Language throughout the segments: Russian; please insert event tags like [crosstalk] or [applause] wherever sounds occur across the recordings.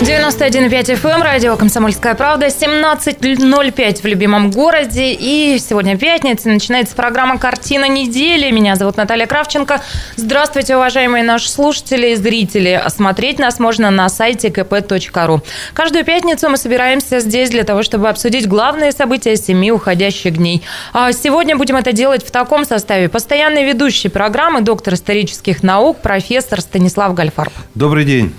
91,5 FM, радио «Комсомольская правда», 17.05 в любимом городе. И сегодня пятница, начинается программа «Картина недели». Меня зовут Наталья Кравченко. Здравствуйте, уважаемые наши слушатели и зрители. Смотреть нас можно на сайте kp.ru. Каждую пятницу мы собираемся здесь для того, чтобы обсудить главные события семи уходящих дней. А сегодня будем это делать в таком составе. Постоянный ведущий программы, доктор исторических наук, профессор Станислав Гальфарб. Добрый день.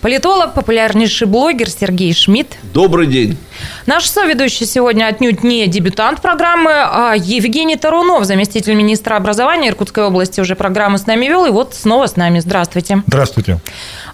Политолог, популярнейший блогер Сергей Шмидт. Добрый день. Наш соведущий сегодня отнюдь не дебютант программы, а Евгений Тарунов, заместитель министра образования Иркутской области, уже программу с нами вел, и вот снова с нами. Здравствуйте. Здравствуйте.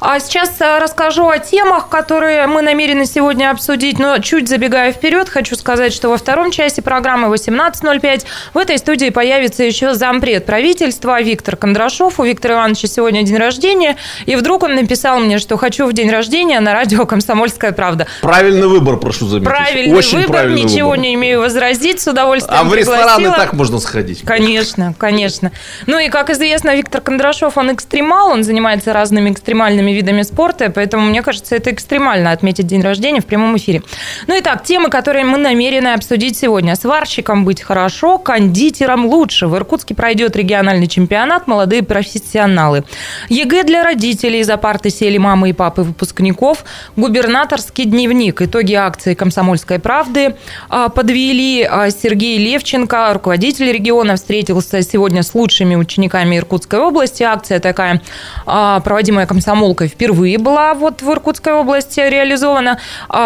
А сейчас э, расскажу о темах, которые мы намерены сегодня обсудить, но чуть забегая вперед, хочу сказать, что во втором части программы 18.05 в этой студии появится еще зампред правительства Виктор Кондрашов. У Виктора Ивановича сегодня день рождения, и вдруг он написал мне, что хочу в день рождения на радио «Комсомольская правда». Правильный выбор, прошу заметить. Правильный Очень выбор, правильный ничего выбор. не имею возразить, с удовольствием А в рестораны так можно сходить? Конечно, конечно. Ну и, как известно, Виктор Кондрашов, он экстремал, он занимается разными экстремальными видами спорта, поэтому, мне кажется, это экстремально отметить день рождения в прямом эфире. Ну и так, темы, которые мы намерены обсудить сегодня. Сварщиком быть хорошо, кондитером лучше. В Иркутске пройдет региональный чемпионат «Молодые профессионалы». ЕГЭ для родителей. За парты сели мамы и папы выпускников. Губернаторский дневник. Итоги акции «Комсомольской правды» а, подвели а, Сергей Левченко, руководитель региона, встретился сегодня с лучшими учениками Иркутской области. Акция такая, а, проводимая комсомол прогулка впервые была вот в Иркутской области реализована.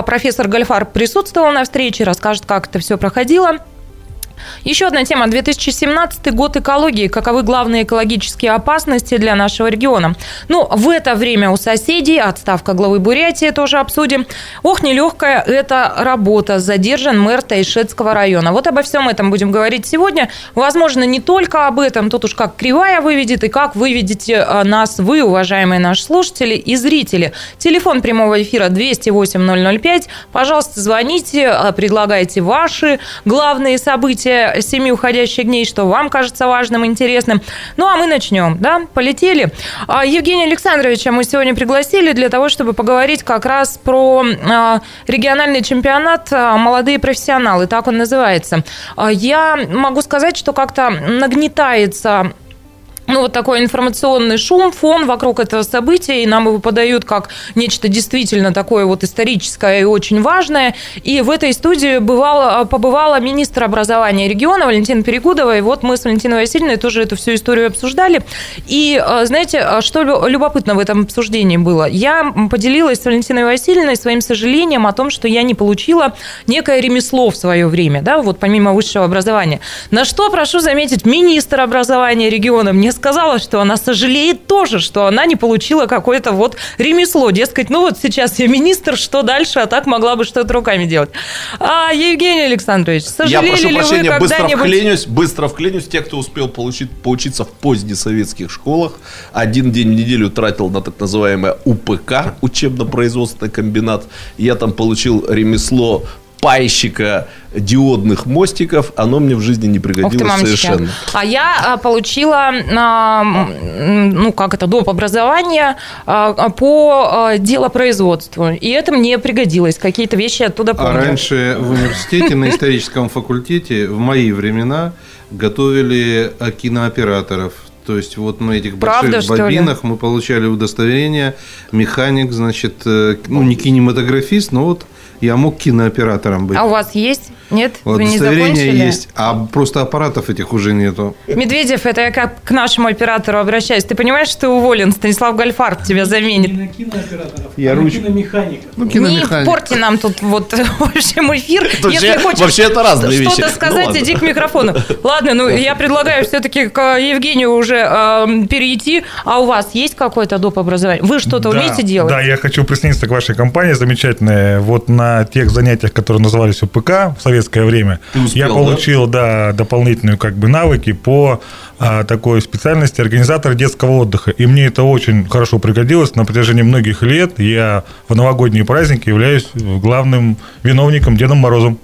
Профессор Гальфар присутствовал на встрече, расскажет, как это все проходило. Еще одна тема. 2017 год экологии. Каковы главные экологические опасности для нашего региона? Ну, в это время у соседей отставка главы Бурятии тоже обсудим. Ох, нелегкая эта работа. Задержан мэр Тайшетского района. Вот обо всем этом будем говорить сегодня. Возможно, не только об этом. Тут уж как кривая выведет и как выведете а, нас вы, уважаемые наши слушатели и зрители. Телефон прямого эфира 208 005. Пожалуйста, звоните, а, предлагайте ваши главные события события семи уходящих дней, что вам кажется важным, интересным. Ну, а мы начнем, да? Полетели. А, Евгения Александровича мы сегодня пригласили для того, чтобы поговорить как раз про а, региональный чемпионат а, «Молодые профессионалы», так он называется. Я могу сказать, что как-то нагнетается ну, вот такой информационный шум, фон вокруг этого события, и нам его подают как нечто действительно такое вот историческое и очень важное. И в этой студии бывала, побывала министр образования региона Валентина Перегудова, и вот мы с Валентиной Васильевной тоже эту всю историю обсуждали. И, а, знаете, а что любопытно в этом обсуждении было? Я поделилась с Валентиной Васильевной своим сожалением о том, что я не получила некое ремесло в свое время, да, вот помимо высшего образования. На что, прошу заметить, министр образования региона мне сказала, что она сожалеет тоже, что она не получила какое-то вот ремесло. Дескать, ну вот сейчас я министр, что дальше, а так могла бы что-то руками делать. А, Евгений Александрович, сожалели я прошу ли прощения, вы быстро вклинюсь, быстро вклинюсь. Те, кто успел получить, поучиться в позднесоветских школах, один день в неделю тратил на так называемое УПК, учебно-производственный комбинат. Я там получил ремесло пайщика диодных мостиков, оно мне в жизни не пригодилось Ох ты, совершенно. А я а, получила, а, ну как это, доп. образование а, по делопроизводству. И это мне пригодилось. Какие-то вещи оттуда помню. А раньше в университете на историческом факультете в мои времена готовили кинооператоров. То есть вот на этих Правда, больших бобинах мы получали удостоверение, механик, значит, э, ну не кинематографист, но вот я мог кинооператором быть. А у вас есть? Нет? Вот Вы не закончили? есть, а просто аппаратов этих уже нету. Медведев, это я как к нашему оператору обращаюсь. Ты понимаешь, что ты уволен? Станислав Гальфарб тебя заменит. Не на кинооператоров, я а руч... на киномехаников. Ну, киномеханик. Не порти нам тут вот [laughs] в общем эфир. Если хочешь вообще это разные вещи. Что-то сказать, ну, иди к микрофону. Ладно, ну я предлагаю все-таки к Евгению уже э, перейти. А у вас есть какое-то доп. образование? Вы что-то да, умеете делать? Да, я хочу присоединиться к вашей компании замечательной. Вот на тех занятиях, которые назывались УПК в советское время, успел, я получил да? Да, дополнительные как бы навыки по а, такой специальности организатора детского отдыха. И мне это очень хорошо пригодилось. На протяжении многих лет я в новогодние праздники являюсь главным виновником Дедом Морозом.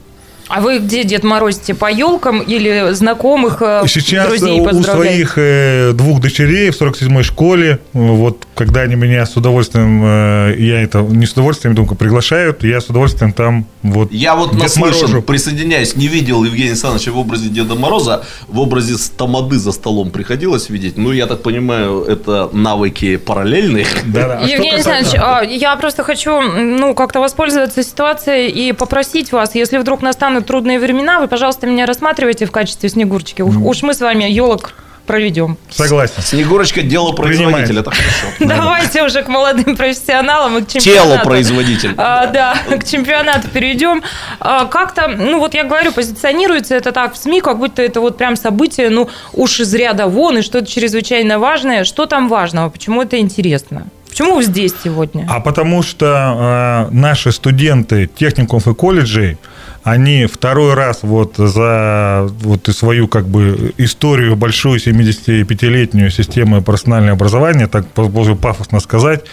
А вы где Дед Морозите? По елкам или знакомых, э, Сейчас друзей у своих э, двух дочерей в 47-й школе, вот когда они меня с удовольствием, э, я это не с удовольствием, думаю, приглашают, я с удовольствием там вот Я вот наслышан, присоединяюсь, не видел Евгения Александровича в образе Деда Мороза, в образе Тамады за столом приходилось видеть. Ну, я так понимаю, это навыки параллельные. Да, да. А Евгений Александрович, а, я просто хочу ну, как-то воспользоваться ситуацией и попросить вас, если вдруг настанут трудные времена, вы, пожалуйста, меня рассматривайте в качестве Снегурочки. Уж мы с вами елок проведем. Согласен. Снегурочка – дело производителя, это хорошо. Давайте уже к молодым профессионалам и к чемпионату. Тело производитель. А, да, к чемпионату перейдем. А, как-то, ну вот я говорю, позиционируется это так в СМИ, как будто это вот прям событие, ну уж из ряда вон, и что-то чрезвычайно важное. Что там важного? Почему это интересно? Почему вы здесь сегодня? А потому что э, наши студенты техникумов и колледжей – они второй раз вот за вот и свою как бы историю большую 75-летнюю систему профессионального образования, так пафосно сказать,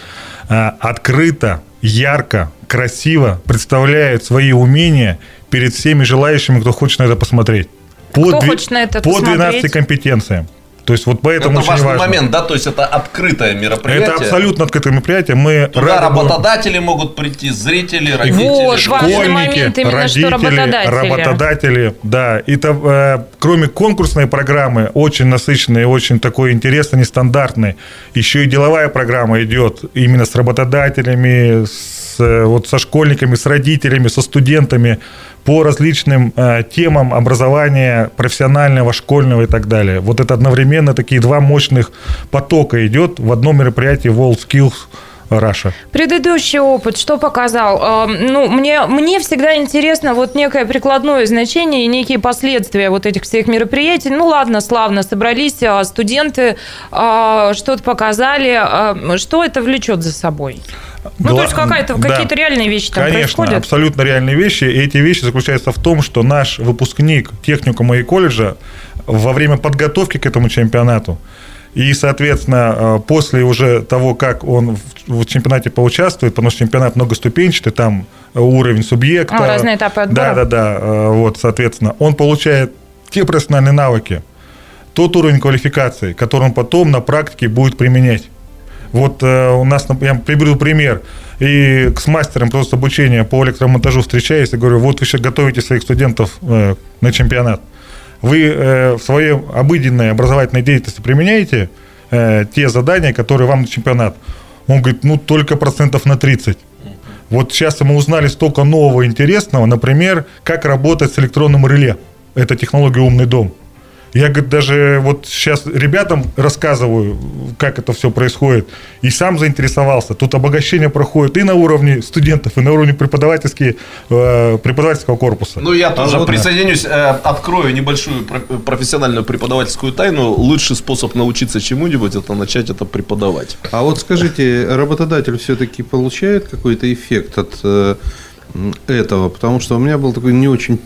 э, открыто, ярко, красиво представляют свои умения перед всеми желающими, кто хочет на это посмотреть. По, кто хочет на это по посмотреть? 12 компетенциям. То есть вот поэтому это важный важно. момент, да, то есть это открытое мероприятие. Это абсолютно открытое мероприятие. Мы Туда работодатели будем... могут прийти, зрители, родители, вот, школьники, момент, именно, родители, работодатели. работодатели. Да, это э, кроме конкурсной программы очень насыщенной, очень такой интересной, нестандартной, еще и деловая программа идет именно с работодателями, с, э, вот со школьниками, с родителями, со студентами по различным э, темам образования профессионального, школьного и так далее. Вот это одновременно такие два мощных потока идет в одном мероприятии WorldSkills Раша. Предыдущий опыт что показал? Ну, мне, мне всегда интересно вот некое прикладное значение и некие последствия вот этих всех мероприятий. Ну, ладно, славно, собрались а, студенты, а, что-то показали. А, что это влечет за собой? Ну, Гла... то есть какая-то, да. какие-то реальные вещи там Конечно, происходят? абсолютно реальные вещи. И эти вещи заключаются в том, что наш выпускник техникума и колледжа во время подготовки к этому чемпионату и, соответственно, э, после уже того, как он в чемпионате поучаствует, потому что чемпионат многоступенчатый, там уровень субъекта. А, разные этапы отбора. Да, да, да. Э, вот, соответственно, он получает те профессиональные навыки, тот уровень квалификации, который он потом на практике будет применять. Вот э, у нас, я приведу пример, и с мастером просто обучения по электромонтажу встречаюсь и говорю, вот вы сейчас готовите своих студентов э, на чемпионат. Вы э, в своей обыденной образовательной деятельности применяете э, те задания, которые вам на чемпионат? Он говорит, ну только процентов на 30. Вот сейчас мы узнали столько нового интересного, например, как работать с электронным реле. Это технология «Умный дом». Я, говорит, даже вот сейчас ребятам рассказываю, как это все происходит, и сам заинтересовался. Тут обогащение проходит и на уровне студентов, и на уровне преподавательских, э, преподавательского корпуса. Ну, я тоже а, присоединюсь, э, открою небольшую профессиональную преподавательскую тайну. Лучший способ научиться чему-нибудь – это начать это преподавать. А вот скажите, работодатель все-таки получает какой-то эффект от э, этого? Потому что у меня был такой не очень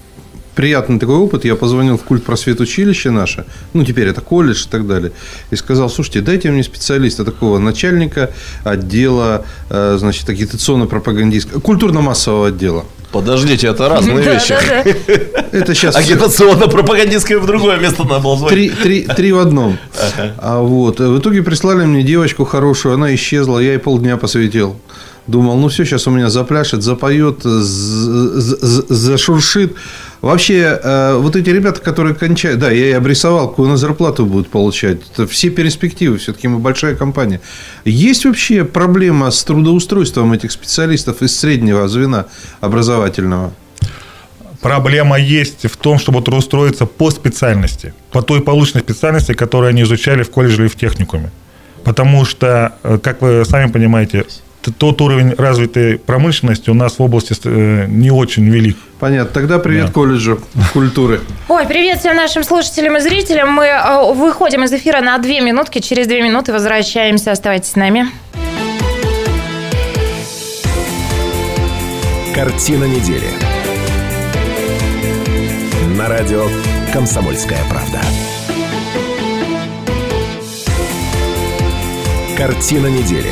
приятный такой опыт. Я позвонил в культ просвет училище наше, ну, теперь это колледж и так далее, и сказал, слушайте, дайте мне специалиста такого начальника отдела, э, значит, агитационно-пропагандистского, культурно-массового отдела. Подождите, это разные [laughs] вещи. [laughs] Это сейчас... Агитационно-пропагандистское в другое место надо было звать. Три, три, три в одном. А вот, в итоге прислали мне девочку хорошую, она исчезла, я ей полдня посвятил. Думал, ну все, сейчас у меня запляшет, запоет, зашуршит. Вообще, э, вот эти ребята, которые кончают, да, я и обрисовал, какую на зарплату будут получать. Это все перспективы, все-таки мы большая компания. Есть вообще проблема с трудоустройством этих специалистов из среднего звена образовательного? Проблема есть в том, чтобы трудоустроиться по специальности, по той полученной специальности, которую они изучали в колледже или в техникуме. Потому что, э, как вы сами понимаете, тот уровень развитой промышленности у нас в области э, не очень велик. Понятно. Тогда привет да. колледжу культуры. [laughs] Ой, привет всем нашим слушателям и зрителям. Мы э, выходим из эфира на две минутки. Через две минуты возвращаемся. Оставайтесь с нами. Картина недели. На радио «Комсомольская правда». Картина недели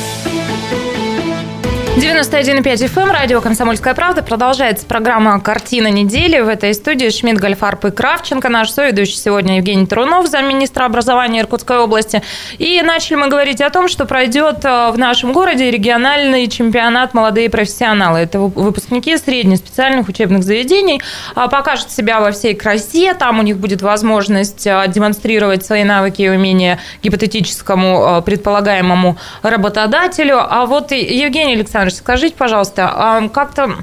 91,5 FM, эм, радио «Комсомольская правда». Продолжается программа «Картина недели». В этой студии Шмидт, Гольфарб и Кравченко. Наш соведущий сегодня Евгений Трунов, замминистра образования Иркутской области. И начали мы говорить о том, что пройдет э, в нашем городе региональный чемпионат «Молодые профессионалы». Это выпускники средних специальных учебных заведений. А, покажут себя во всей красе. Там у них будет возможность э, демонстрировать свои навыки и умения гипотетическому э, предполагаемому работодателю. А вот Евгений Александрович, скажите, пожалуйста, как-то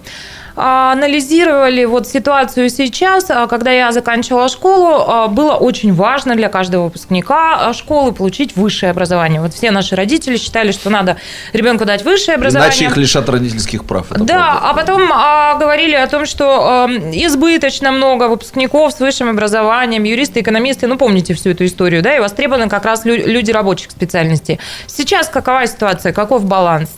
а, анализировали вот ситуацию сейчас, а, когда я заканчивала школу, а, было очень важно для каждого выпускника школы получить высшее образование. Вот все наши родители считали, что надо ребенку дать высшее образование. Иначе их лишат родительских прав. да, правда. а потом а, говорили о том, что а, избыточно много выпускников с высшим образованием, юристы, экономисты, ну помните всю эту историю, да, и востребованы как раз люди рабочих специальностей. Сейчас какова ситуация, каков баланс?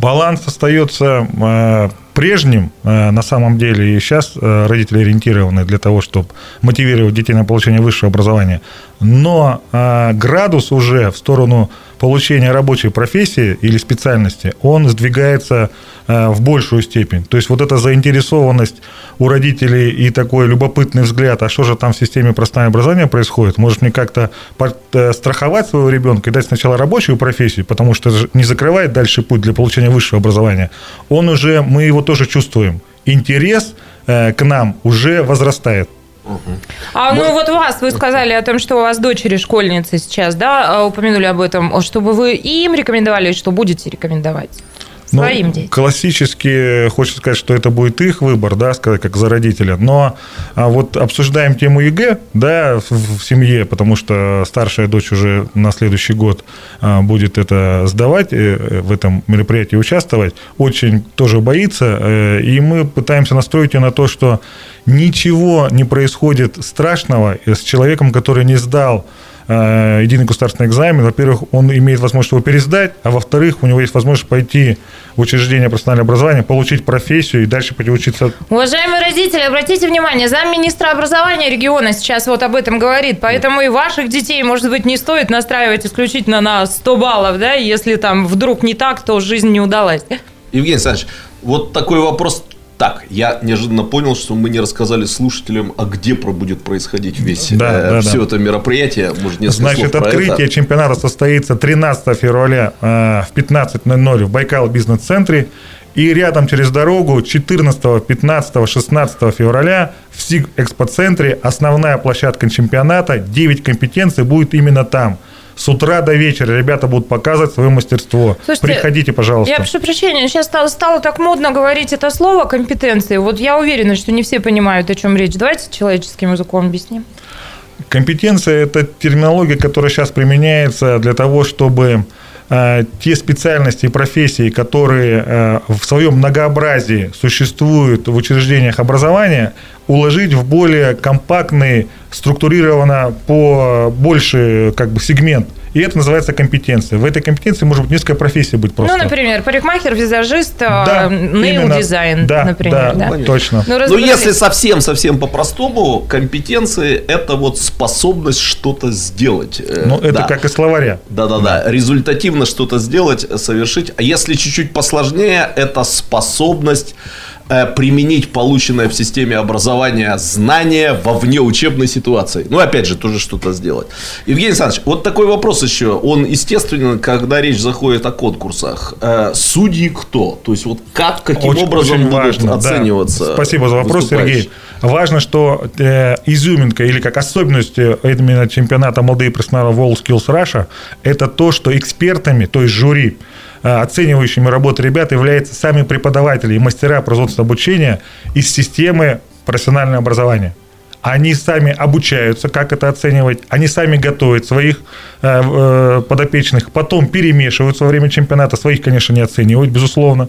Баланс остается э, прежним э, на самом деле, и сейчас э, родители ориентированы для того, чтобы мотивировать детей на получение высшего образования, но градус уже в сторону получения рабочей профессии или специальности, он сдвигается э, в большую степень. То есть вот эта заинтересованность у родителей и такой любопытный взгляд, а что же там в системе простого образования происходит, может мне как-то э, страховать своего ребенка и дать сначала рабочую профессию, потому что не закрывает дальше путь для получения высшего образования, он уже, мы его тоже чувствуем. Интерес э, к нам уже возрастает. А ну вот вас, вы сказали о том, что у вас дочери школьницы сейчас, да, а, упомянули об этом, чтобы вы им рекомендовали, что будете рекомендовать? Ну, своим ну, детям. Классически хочется сказать, что это будет их выбор, да, сказать, как за родителя. Но а вот обсуждаем тему ЕГЭ, да, в, в семье, потому что старшая дочь уже на следующий год а, будет это сдавать, э, в этом мероприятии участвовать. Очень тоже боится, э, и мы пытаемся настроить ее на то, что ничего не происходит страшного с человеком, который не сдал Э, единый государственный экзамен, во-первых, он имеет возможность его пересдать, а во-вторых, у него есть возможность пойти в учреждение профессионального образования, получить профессию и дальше пойти учиться. Уважаемые родители, обратите внимание, замминистра образования региона сейчас вот об этом говорит, поэтому и ваших детей, может быть, не стоит настраивать исключительно на 100 баллов, да, если там вдруг не так, то жизнь не удалась. Евгений Александрович, вот такой вопрос так, я неожиданно понял, что мы не рассказали слушателям, а где будет происходить весь да, э, да, все да. это мероприятие. Может, Значит, открытие это. чемпионата состоится 13 февраля э, в 15.00 в Байкал бизнес-центре. И рядом через дорогу 14, 15, 16 февраля в СИГ экспоцентре основная площадка чемпионата, 9 компетенций будет именно там – с утра до вечера ребята будут показывать свое мастерство. Слушайте, Приходите, пожалуйста. Я прошу прощения, сейчас стало, стало так модно говорить это слово компетенции. Вот я уверена, что не все понимают, о чем речь. Давайте человеческим языком объясним. Компетенция – это терминология, которая сейчас применяется для того, чтобы те специальности и профессии, которые э, в своем многообразии существуют в учреждениях образования, уложить в более компактный, структурированно по больше как бы сегмент. И это называется компетенция. В этой компетенции может быть несколько профессий быть просто. Ну, например, парикмахер, визажист, да, нейл-дизайн, да, например. Да, да? точно. Ну, Но если совсем-совсем по-простому, компетенции – это вот способность что-то сделать. Э, ну, это да. как и словаря. Да-да-да, результативно что-то сделать, совершить. А если чуть-чуть посложнее, это способность применить полученное в системе образования знания во внеучебной ситуации. Ну, опять же, тоже что-то сделать. Евгений Александрович, вот такой вопрос еще. Он, естественно, когда речь заходит о конкурсах. Э, судьи кто? То есть, вот как, каким очень, образом очень будут важно, оцениваться? Да. Спасибо за вопрос, Сергей. Важно, что э, изюминка или как особенность именно чемпионата молодые профессионалы WorldSkills Russia это то, что экспертами, то есть жюри, Э, оценивающими работу ребят являются сами преподаватели и мастера производства обучения из системы профессионального образования. Они сами обучаются, как это оценивать, они сами готовят своих э, э, подопечных, потом перемешивают во время чемпионата, своих, конечно, не оценивают, безусловно.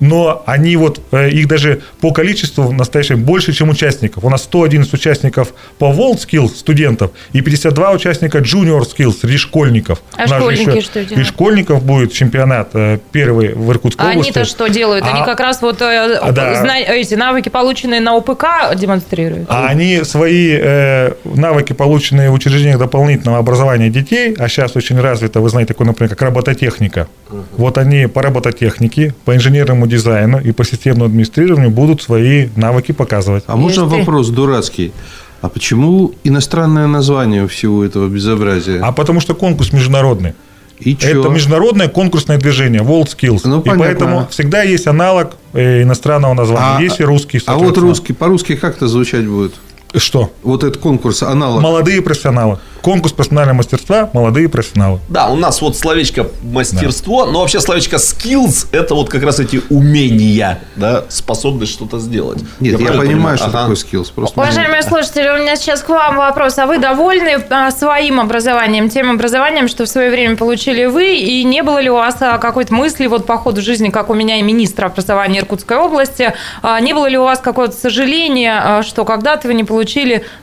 Но они вот, э, их даже по количеству в настоящем больше, чем участников. У нас 111 участников по World Skills студентов и 52 участника Junior Skills среди школьников. А школьники еще, что делают? И школьников будет чемпионат э, первый в Иркутской а области. они-то что делают? Они а, как раз вот а, да. зна- эти навыки, полученные на ОПК, демонстрируют? А они свои э, навыки, полученные в учреждениях дополнительного образования детей, а сейчас очень развито, вы знаете, такое, например, как робототехника. Угу. Вот они по робототехнике, по инженерному дизайну и по системному администрированию будут свои навыки показывать. А можно вопрос дурацкий? А почему иностранное название всего этого безобразия? А потому что конкурс международный. И чё? Это международное конкурсное движение World Skills. Ну, понятно. и поэтому всегда есть аналог э, иностранного названия. А, есть и русский. А вот русский, по-русски как это звучать будет? Что? Вот этот конкурс, аналог. Молодые профессионалы. Конкурс профессионального мастерства «Молодые профессионалы». Да, у нас вот словечко «мастерство», да. но вообще словечко «skills» – это вот как раз эти умения, да, способность что-то сделать. Нет, я, я понимаю, что ага. такое «skills». Просто Уважаемые слушатели, у меня сейчас к вам вопрос. А вы довольны а, своим образованием, тем образованием, что в свое время получили вы? И не было ли у вас а, какой-то мысли вот по ходу жизни, как у меня и министра образования Иркутской области, а, не было ли у вас какого-то сожаления, что когда-то вы не получили,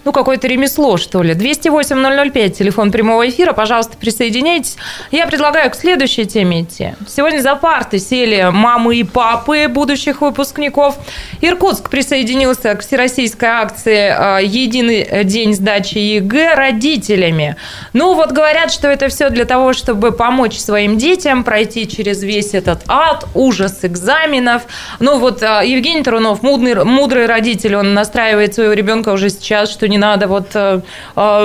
ну, какое-то ремесло, что ли? 208 00 005, телефон прямого эфира. Пожалуйста, присоединяйтесь. Я предлагаю к следующей теме идти. Сегодня за парты сели мамы и папы будущих выпускников. Иркутск присоединился к всероссийской акции э, «Единый день сдачи ЕГЭ» родителями. Ну, вот говорят, что это все для того, чтобы помочь своим детям пройти через весь этот ад, ужас экзаменов. Ну, вот э, Евгений Тарунов, мудрый, мудрый родитель, он настраивает своего ребенка уже сейчас, что не надо вот э,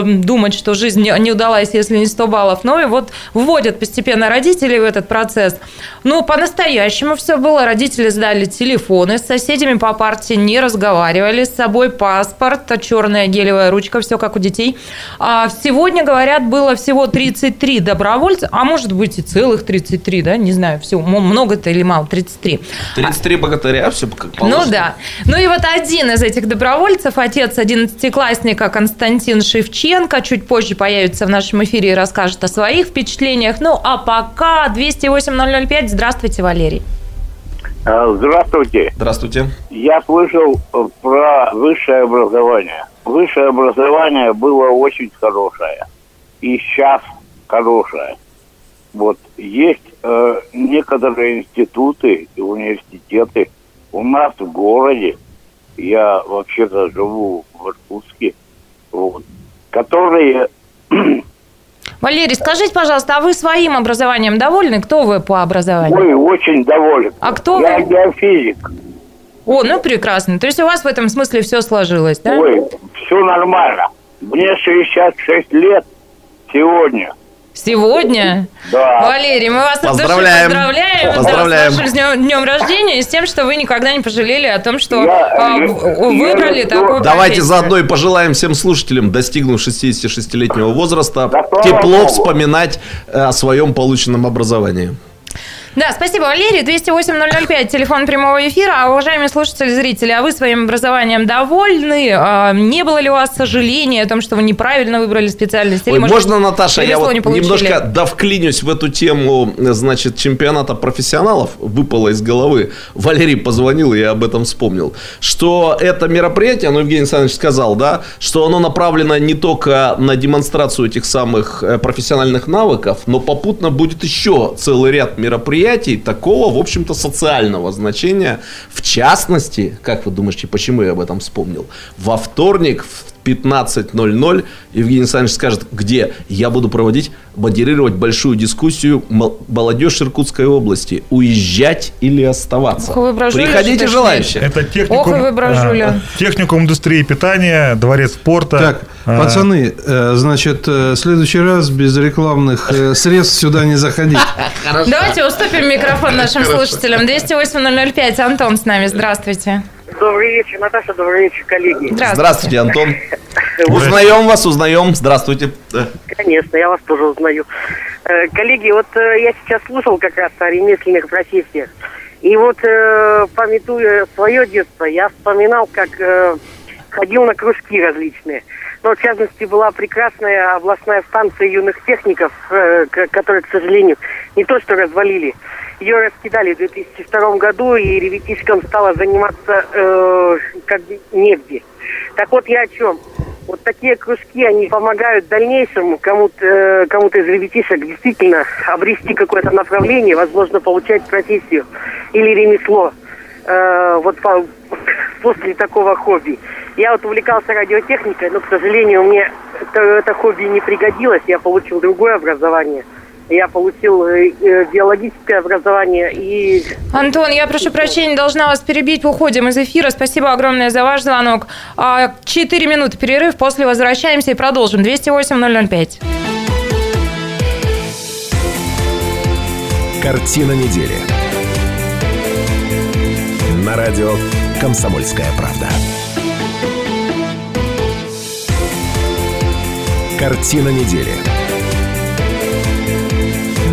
думать, что жизнь не удалась, если не 100 баллов. Ну и вот вводят постепенно родителей в этот процесс. Ну, по-настоящему все было. Родители сдали телефоны, с соседями по партии не разговаривали, с собой паспорт, черная гелевая ручка, все как у детей. А сегодня, говорят, было всего 33 добровольца, а может быть и целых 33, да, не знаю, все, много это или мало, 33. 33 богатыря, все как положено. Ну да. Ну и вот один из этих добровольцев, отец 11-классника Константин Шевченко, чуть позже появится в нашем эфире и расскажет о своих впечатлениях. Ну, а пока 208-005. Здравствуйте, Валерий. А, здравствуйте. Здравствуйте. Я слышал э, про высшее образование. Высшее образование было очень хорошее. И сейчас хорошее. Вот есть э, некоторые институты и университеты у нас в городе. Я вообще-то живу в Иркутске. Вот которые... [clears throat] Валерий, скажите, пожалуйста, а вы своим образованием довольны? Кто вы по образованию? Ой, очень доволен. А кто Я вы? геофизик. О, ну прекрасно. То есть у вас в этом смысле все сложилось, да? Ой, все нормально. Мне 66 лет сегодня. Сегодня? Да. Валерий, мы вас поздравляем. поздравляем, поздравляем. Да, с вашим днем рождения и с тем, что вы никогда не пожалели о том, что я, а, я, выбрали я такую Давайте профессию. заодно и пожелаем всем слушателям, достигнув 66-летнего возраста, да, тепло вспоминать э, о своем полученном образовании. Да, спасибо, Валерий. 208-005, телефон прямого эфира. А, уважаемые слушатели, зрители, а вы своим образованием довольны? А, не было ли у вас сожаления о том, что вы неправильно выбрали специальность? Или, Ой, может, можно, Наташа, я вот немножко довклинюсь в эту тему, значит, чемпионата профессионалов, выпало из головы. Валерий позвонил, и я об этом вспомнил. Что это мероприятие, ну, Евгений Александрович сказал, да, что оно направлено не только на демонстрацию этих самых э, профессиональных навыков, но попутно будет еще целый ряд мероприятий, мероприятий такого, в общем-то, социального значения. В частности, как вы думаете, почему я об этом вспомнил? Во вторник в 15.00 Евгений Александрович скажет, где я буду проводить, модерировать большую дискуссию молодежь Иркутской области. Уезжать или оставаться? Ох, Приходите желающие. Это техникум, Ох, вы а, техникум индустрии питания, дворец спорта. Так, а, пацаны, э, значит, э, в следующий раз без рекламных э, [laughs] средств сюда не заходить. Давайте уступим микрофон нашим слушателям. 208-005. Антон с нами. Здравствуйте. Добрый вечер, Наташа, добрый вечер, коллеги. Здравствуйте, Здравствуйте Антон. Узнаем вас, узнаем. Здравствуйте. Конечно, я вас тоже узнаю. Э, коллеги, вот э, я сейчас слушал как раз о ремесленных профессиях. И вот, э, пометуя свое детство, я вспоминал, как ходил на кружки различные. Но, в частности, была прекрасная областная станция юных техников, которая, к сожалению, не то что развалили, ее раскидали в 2002 году, и ребятишкам стало заниматься э, как негде. Так вот я о чем. Вот такие кружки, они помогают в дальнейшем кому-то э, кому из ребятишек действительно обрести какое-то направление, возможно, получать профессию или ремесло. Э, вот по, после такого хобби. Я вот увлекался радиотехникой, но, к сожалению, мне это, это хобби не пригодилось. Я получил другое образование – я получил э, э, биологическое образование и... Антон, я прошу прощения, должна вас перебить, уходим из эфира. Спасибо огромное за ваш звонок. А, четыре минуты перерыв, после возвращаемся и продолжим. 208-005. Картина недели. На радио «Комсомольская правда». Картина недели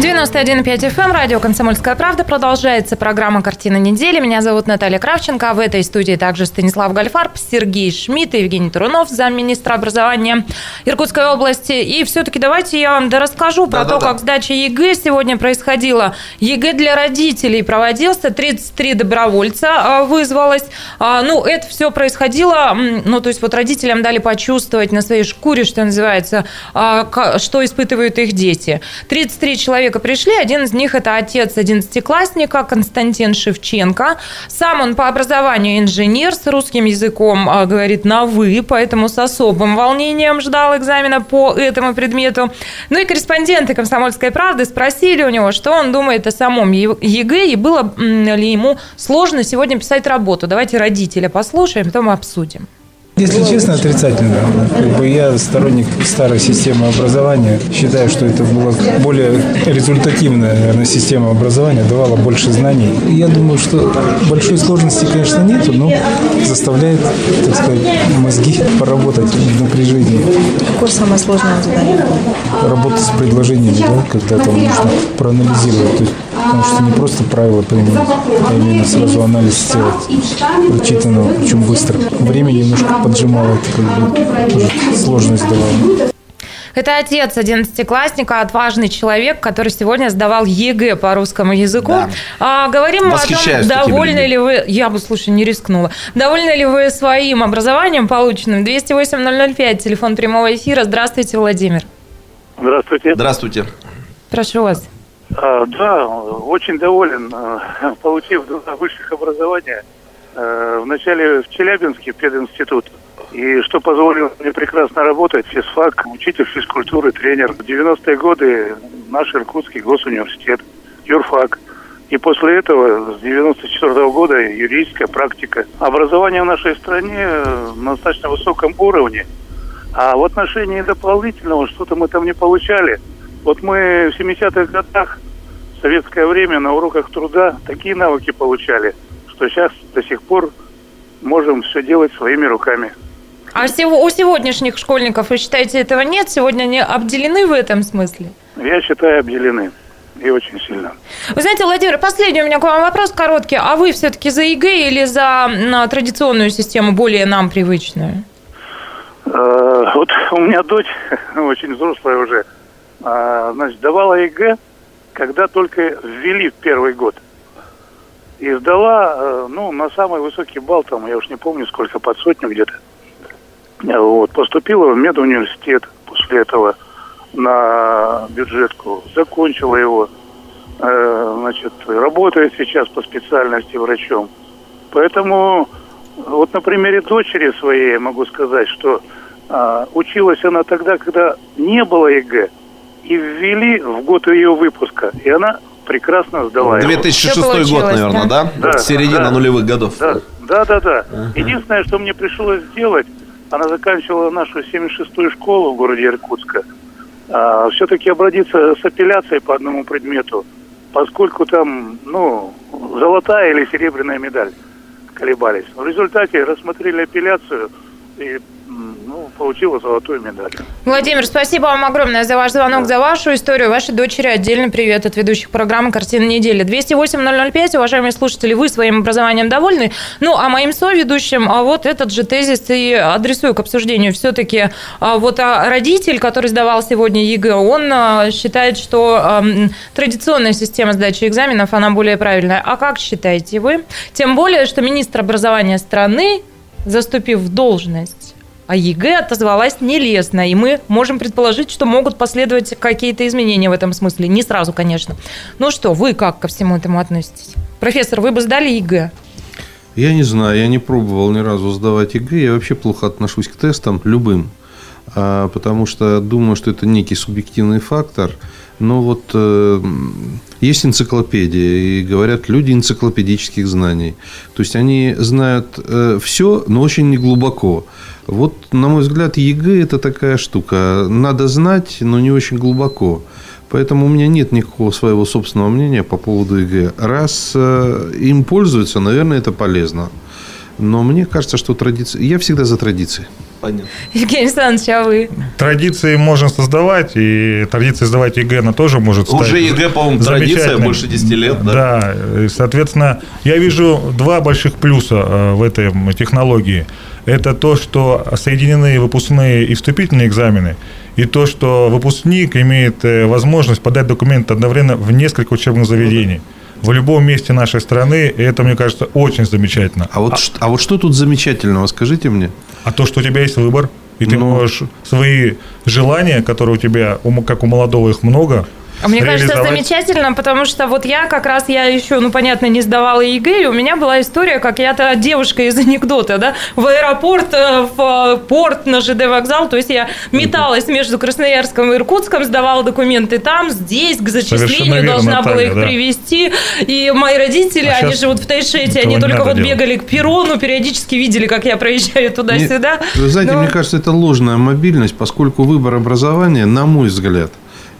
91,5 FM, эм, радио «Комсомольская правда». Продолжается программа «Картина недели». Меня зовут Наталья Кравченко. А в этой студии также Станислав Гальфарб, Сергей Шмидт и Евгений Турунов, замминистра образования Иркутской области. И все-таки давайте я вам расскажу про да, то, да, как сдача ЕГЭ сегодня происходила. ЕГЭ для родителей проводился, 33 добровольца а, вызвалось. А, ну, это все происходило, ну, то есть вот родителям дали почувствовать на своей шкуре, что называется, что испытывают их дети. 33 человека человека пришли. Один из них – это отец одиннадцатиклассника Константин Шевченко. Сам он по образованию инженер, с русским языком а, говорит на «вы», поэтому с особым волнением ждал экзамена по этому предмету. Ну и корреспонденты «Комсомольской правды» спросили у него, что он думает о самом ЕГЭ и было ли ему сложно сегодня писать работу. Давайте родителя послушаем, потом обсудим. Если честно, отрицательно. Как бы я сторонник старой системы образования. Считаю, что это была более результативная, наверное, система образования, давала больше знаний. Я думаю, что большой сложности, конечно, нету, но заставляет, так сказать, мозги поработать в напряжении. Какое самое сложное задание? Работа с предложениями, да, когда там нужно проанализировать. То есть Потому что не просто правила применить, а именно сразу анализ сделать прочитанного, причем быстро. Время немножко поджимало, это как бы тоже сложность давало. Это отец одиннадцатиклассника, отважный человек, который сегодня сдавал ЕГЭ по русскому языку. Да. А, говорим о том, довольны ли вы... Я бы, слушай, не рискнула. Довольны ли вы своим образованием полученным? 208-005, телефон прямого эфира. Здравствуйте, Владимир. Здравствуйте. Здравствуйте. Прошу вас. А, да, очень доволен, а, [laughs] получив два высших образования. А, вначале в Челябинске пединститут, и что позволило мне прекрасно работать, физфак, учитель физкультуры, тренер. В 90-е годы наш Иркутский госуниверситет, юрфак. И после этого, с 94 -го года, юридическая практика. Образование в нашей стране на достаточно высоком уровне. А в отношении дополнительного что-то мы там не получали – вот мы в 70-х годах, в советское время, на уроках труда такие навыки получали, что сейчас до сих пор можем все делать своими руками. А у сегодняшних школьников, вы считаете, этого нет? Сегодня они обделены в этом смысле? Я считаю, обделены. И очень сильно. Вы знаете, Владимир, последний у меня к вам вопрос короткий. А вы все-таки за ЕГЭ или за традиционную систему, более нам привычную? Э, вот у меня дочь [laughs] очень взрослая уже, значит, сдавала ЕГЭ, когда только ввели в первый год. И сдала, э, ну, на самый высокий балл, там, я уж не помню, сколько, под сотню где-то. Вот, поступила в медуниверситет после этого на бюджетку, закончила его, э, значит, работает сейчас по специальности врачом. Поэтому вот на примере дочери своей я могу сказать, что э, училась она тогда, когда не было ЕГЭ, и ввели в год ее выпуска. И она прекрасно сдала 2006 год, наверное, да? да? Середина да, нулевых годов. Да, да, да. да. Uh-huh. Единственное, что мне пришлось сделать, она заканчивала нашу 76-ю школу в городе Иркутска. А, все-таки обратиться с апелляцией по одному предмету, поскольку там, ну, золотая или серебряная медаль колебались. В результате рассмотрели апелляцию и получила золотую медаль. Владимир, спасибо вам огромное за ваш звонок, за вашу историю. Вашей дочери отдельный привет от ведущих программы «Картина недели». 208-005, уважаемые слушатели, вы своим образованием довольны? Ну, а моим соведущим а вот этот же тезис и адресую к обсуждению. Все-таки а, вот а родитель, который сдавал сегодня ЕГЭ, он а, считает, что традиционная система сдачи экзаменов, она более правильная. А как считаете вы? Тем более, что министр образования страны, заступив в должность, а ЕГЭ отозвалась нелестно, и мы можем предположить, что могут последовать какие-то изменения в этом смысле. Не сразу, конечно. Ну что, вы как ко всему этому относитесь? Профессор, вы бы сдали ЕГЭ? Я не знаю, я не пробовал ни разу сдавать ЕГЭ. Я вообще плохо отношусь к тестам, любым. А, потому что думаю, что это некий субъективный фактор. Но вот э, есть энциклопедия, и говорят люди энциклопедических знаний. То есть они знают э, все, но очень неглубоко. Вот, на мой взгляд, ЕГЭ – это такая штука. Надо знать, но не очень глубоко. Поэтому у меня нет никакого своего собственного мнения по поводу ЕГЭ. Раз э, им пользуются, наверное, это полезно. Но мне кажется, что традиции... Я всегда за традиции. Понятно. Евгений Александрович, а вы? Традиции можно создавать, и традиции сдавать ЕГЭ, она тоже может стать Уже ЕГЭ, по-моему, традиция больше 10 лет, да? Да, и, соответственно, я вижу два больших плюса э, в этой технологии – это то, что соединены выпускные и вступительные экзамены, и то, что выпускник имеет э, возможность подать документы одновременно в несколько учебных заведений в любом месте нашей страны, и это, мне кажется, очень замечательно. А вот, а, а вот что тут замечательного, скажите мне? А то, что у тебя есть выбор, и ты Но... Ну. можешь свои желания, которые у тебя, как у молодого их много, а мне кажется, замечательно, потому что вот я как раз, я еще, ну, понятно, не сдавала ЕГЭ, и у меня была история, как я-то девушка из анекдота, да, в аэропорт, э, в порт, на ЖД вокзал, то есть я металась между Красноярском и Иркутском, сдавала документы там, здесь, к зачислению должна Наталья, была их да. привезти, и мои родители, а они живут в Тайшете, они только вот делать. бегали к перрону, периодически видели, как я проезжаю туда-сюда. Вы знаете, Но... мне кажется, это ложная мобильность, поскольку выбор образования, на мой взгляд,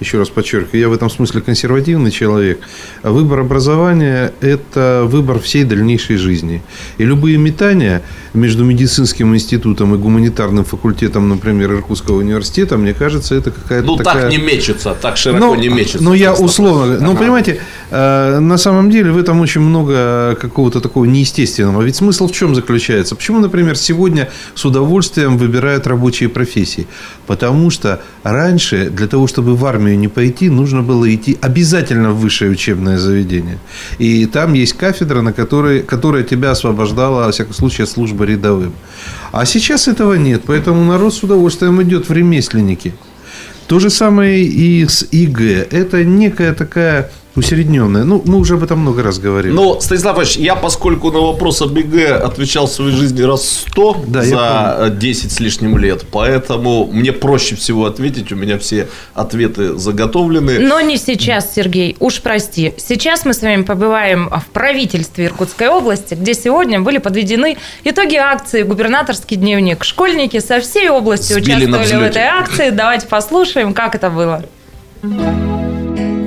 еще раз подчеркиваю, я в этом смысле консервативный человек. Выбор образования – это выбор всей дальнейшей жизни. И любые метания между медицинским институтом и гуманитарным факультетом, например, Иркутского университета, мне кажется, это какая-то Ну, такая... так не мечется, так широко ну, не мечется. Ну, я условно... Ага. Ну, понимаете, э, на самом деле в этом очень много какого-то такого неестественного. Ведь смысл в чем заключается? Почему, например, сегодня с удовольствием выбирают рабочие профессии? Потому что раньше для того, чтобы в армию не пойти, нужно было идти обязательно в высшее учебное заведение. И там есть кафедра, на которой, которая тебя освобождала, во всяком случае, от службы рядовым. А сейчас этого нет, поэтому народ с удовольствием идет в ремесленники. То же самое и с ЕГЭ. Это некая такая Усредненная. Ну, мы уже об этом много раз говорили. Но, Станислав Ильич, я, поскольку на вопрос об ЕГЭ отвечал в своей жизни раз сто да, за 10 с лишним лет, поэтому мне проще всего ответить, у меня все ответы заготовлены. Но не сейчас, Сергей, уж прости. Сейчас мы с вами побываем в правительстве Иркутской области, где сегодня были подведены итоги акции «Губернаторский дневник». Школьники со всей области Сбили участвовали в этой акции. Давайте послушаем, как это было.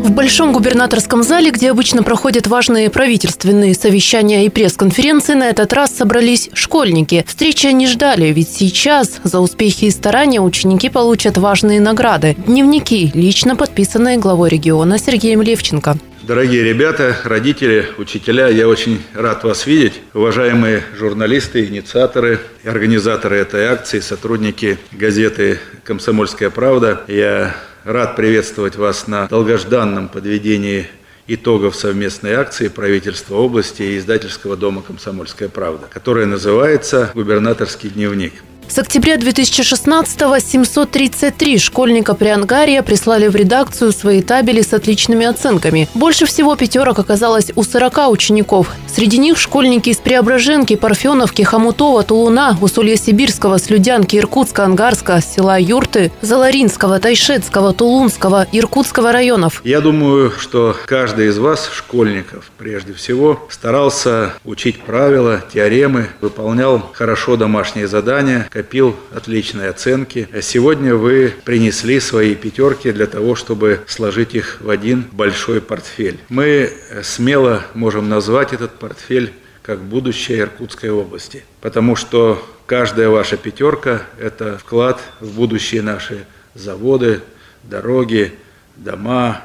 В Большом губернаторском зале, где обычно проходят важные правительственные совещания и пресс-конференции, на этот раз собрались школьники. Встречи они ждали, ведь сейчас за успехи и старания ученики получат важные награды. Дневники, лично подписанные главой региона Сергеем Левченко. Дорогие ребята, родители, учителя, я очень рад вас видеть. Уважаемые журналисты, инициаторы организаторы этой акции, сотрудники газеты «Комсомольская правда». Я Рад приветствовать вас на долгожданном подведении итогов совместной акции правительства области и издательского дома «Комсомольская правда», которая называется «Губернаторский дневник». С октября 2016-го 733 школьника при Ангария прислали в редакцию свои табели с отличными оценками. Больше всего пятерок оказалось у 40 учеников. Среди них школьники из Преображенки, Парфеновки, Хомутова, Тулуна, Усолья-Сибирского, Слюдянки, Иркутска, Ангарска, села Юрты, Заларинского, Тайшетского, Тулунского, Иркутского районов. Я думаю, что каждый из вас, школьников, прежде всего, старался учить правила, теоремы, выполнял хорошо домашние задания, копил отличные оценки. Сегодня вы принесли свои пятерки для того, чтобы сложить их в один большой портфель. Мы смело можем назвать этот портфель как будущее Иркутской области. Потому что каждая ваша пятерка – это вклад в будущие наши заводы, дороги, дома,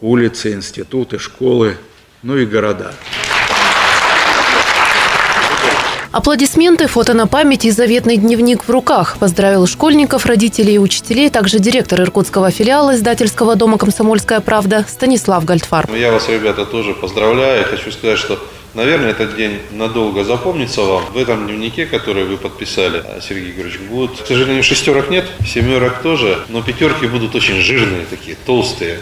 улицы, институты, школы, ну и города. Аплодисменты, фото на память и заветный дневник в руках. Поздравил школьников, родителей и учителей, также директор иркутского филиала издательского дома «Комсомольская правда» Станислав Гальдфар. Я вас, ребята, тоже поздравляю. Хочу сказать, что Наверное, этот день надолго запомнится вам. В этом дневнике, который вы подписали, Сергей Георгиевич, будет, к сожалению, шестерок нет, семерок тоже, но пятерки будут очень жирные такие, толстые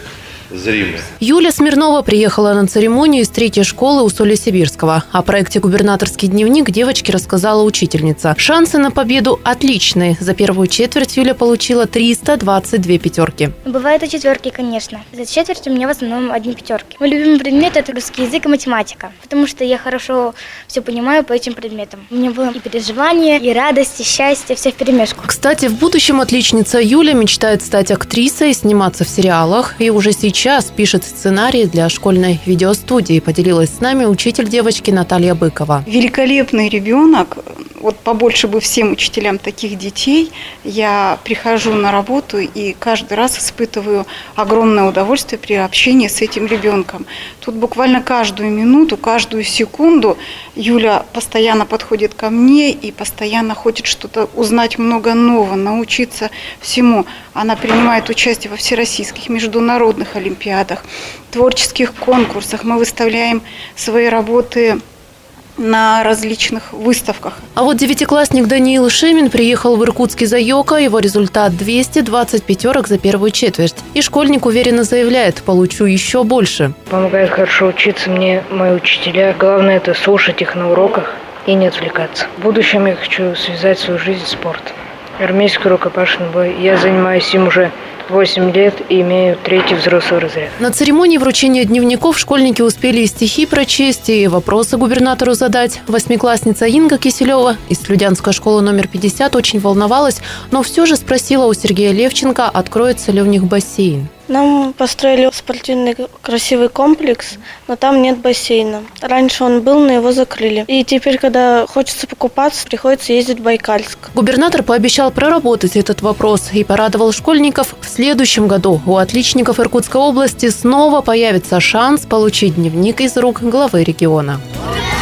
зримы. Юля Смирнова приехала на церемонию из третьей школы у Соли Сибирского. О проекте «Губернаторский дневник» девочке рассказала учительница. Шансы на победу отличные. За первую четверть Юля получила 322 пятерки. Бывают и четверки, конечно. За четверть у меня в основном одни пятерки. Мой любимый предмет – это русский язык и математика, потому что я хорошо все понимаю по этим предметам. У меня было и переживания, и радость, и счастье, все в перемешку. Кстати, в будущем отличница Юля мечтает стать актрисой, сниматься в сериалах и уже сейчас сейчас пишет сценарий для школьной видеостудии. Поделилась с нами учитель девочки Наталья Быкова. Великолепный ребенок. Вот побольше бы всем учителям таких детей. Я прихожу на работу и каждый раз испытываю огромное удовольствие при общении с этим ребенком. Тут буквально каждую минуту, каждую секунду Юля постоянно подходит ко мне и постоянно хочет что-то узнать много нового, научиться всему. Она принимает участие во всероссийских международных олимпиадах, творческих конкурсах. Мы выставляем свои работы на различных выставках. А вот девятиклассник Даниил Шемин приехал в Иркутский заёка. Его результат 220 пятерок за первую четверть. И школьник уверенно заявляет, получу еще больше. Помогает хорошо учиться мне мои учителя. Главное это слушать их на уроках и не отвлекаться. В будущем я хочу связать свою жизнь с спортом. Армейский рукопашный бой. Я занимаюсь им уже 8 лет и имею третий взрослый разряд. На церемонии вручения дневников школьники успели и стихи прочесть, и вопросы губернатору задать. Восьмиклассница Инга Киселева из Слюдянской школы номер 50 очень волновалась, но все же спросила у Сергея Левченко, откроется ли у них бассейн. Нам построили спортивный красивый комплекс, но там нет бассейна. Раньше он был, но его закрыли. И теперь, когда хочется покупаться, приходится ездить в Байкальск. Губернатор пообещал проработать этот вопрос и порадовал школьников. В следующем году у отличников Иркутской области снова появится шанс получить дневник из рук главы региона. Ура!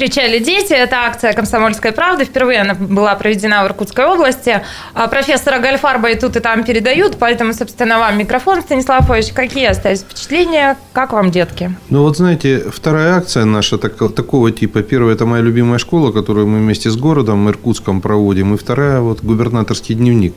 Кричали дети. Это акция «Комсомольская правда». Впервые она была проведена в Иркутской области. А профессора Гальфарба и тут, и там передают, поэтому, собственно, вам микрофон, Станислав Ильич. Какие остались впечатления? Как вам, детки? Ну вот, знаете, вторая акция наша так, такого типа. Первая – это моя любимая школа, которую мы вместе с городом Иркутском проводим. И вторая – вот губернаторский дневник.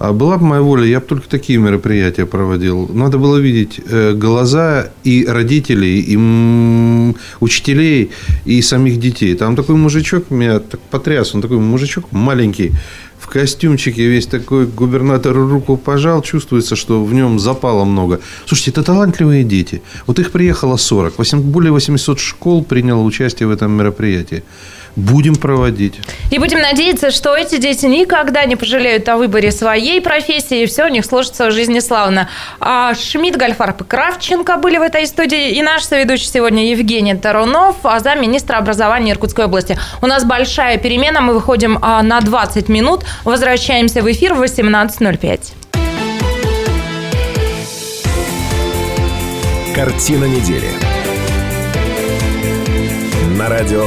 А была бы моя воля, я бы только такие мероприятия проводил. Надо было видеть э, глаза и родителей, и учителей, и самих детей. Там такой мужичок меня так потряс. Он такой мужичок маленький, в костюмчике весь такой губернатор руку пожал, чувствуется, что в нем запало много. Слушайте, это талантливые дети. Вот их приехало 40. Более 800 школ приняло участие в этом мероприятии будем проводить. И будем надеяться, что эти дети никогда не пожалеют о выборе своей профессии, и все у них сложится в жизни славно. А Шмидт, Гальфарб и Кравченко были в этой студии, и наш соведущий сегодня Евгений Тарунов, а замминистра образования Иркутской области. У нас большая перемена, мы выходим а, на 20 минут, возвращаемся в эфир в 18.05. Картина недели. На радио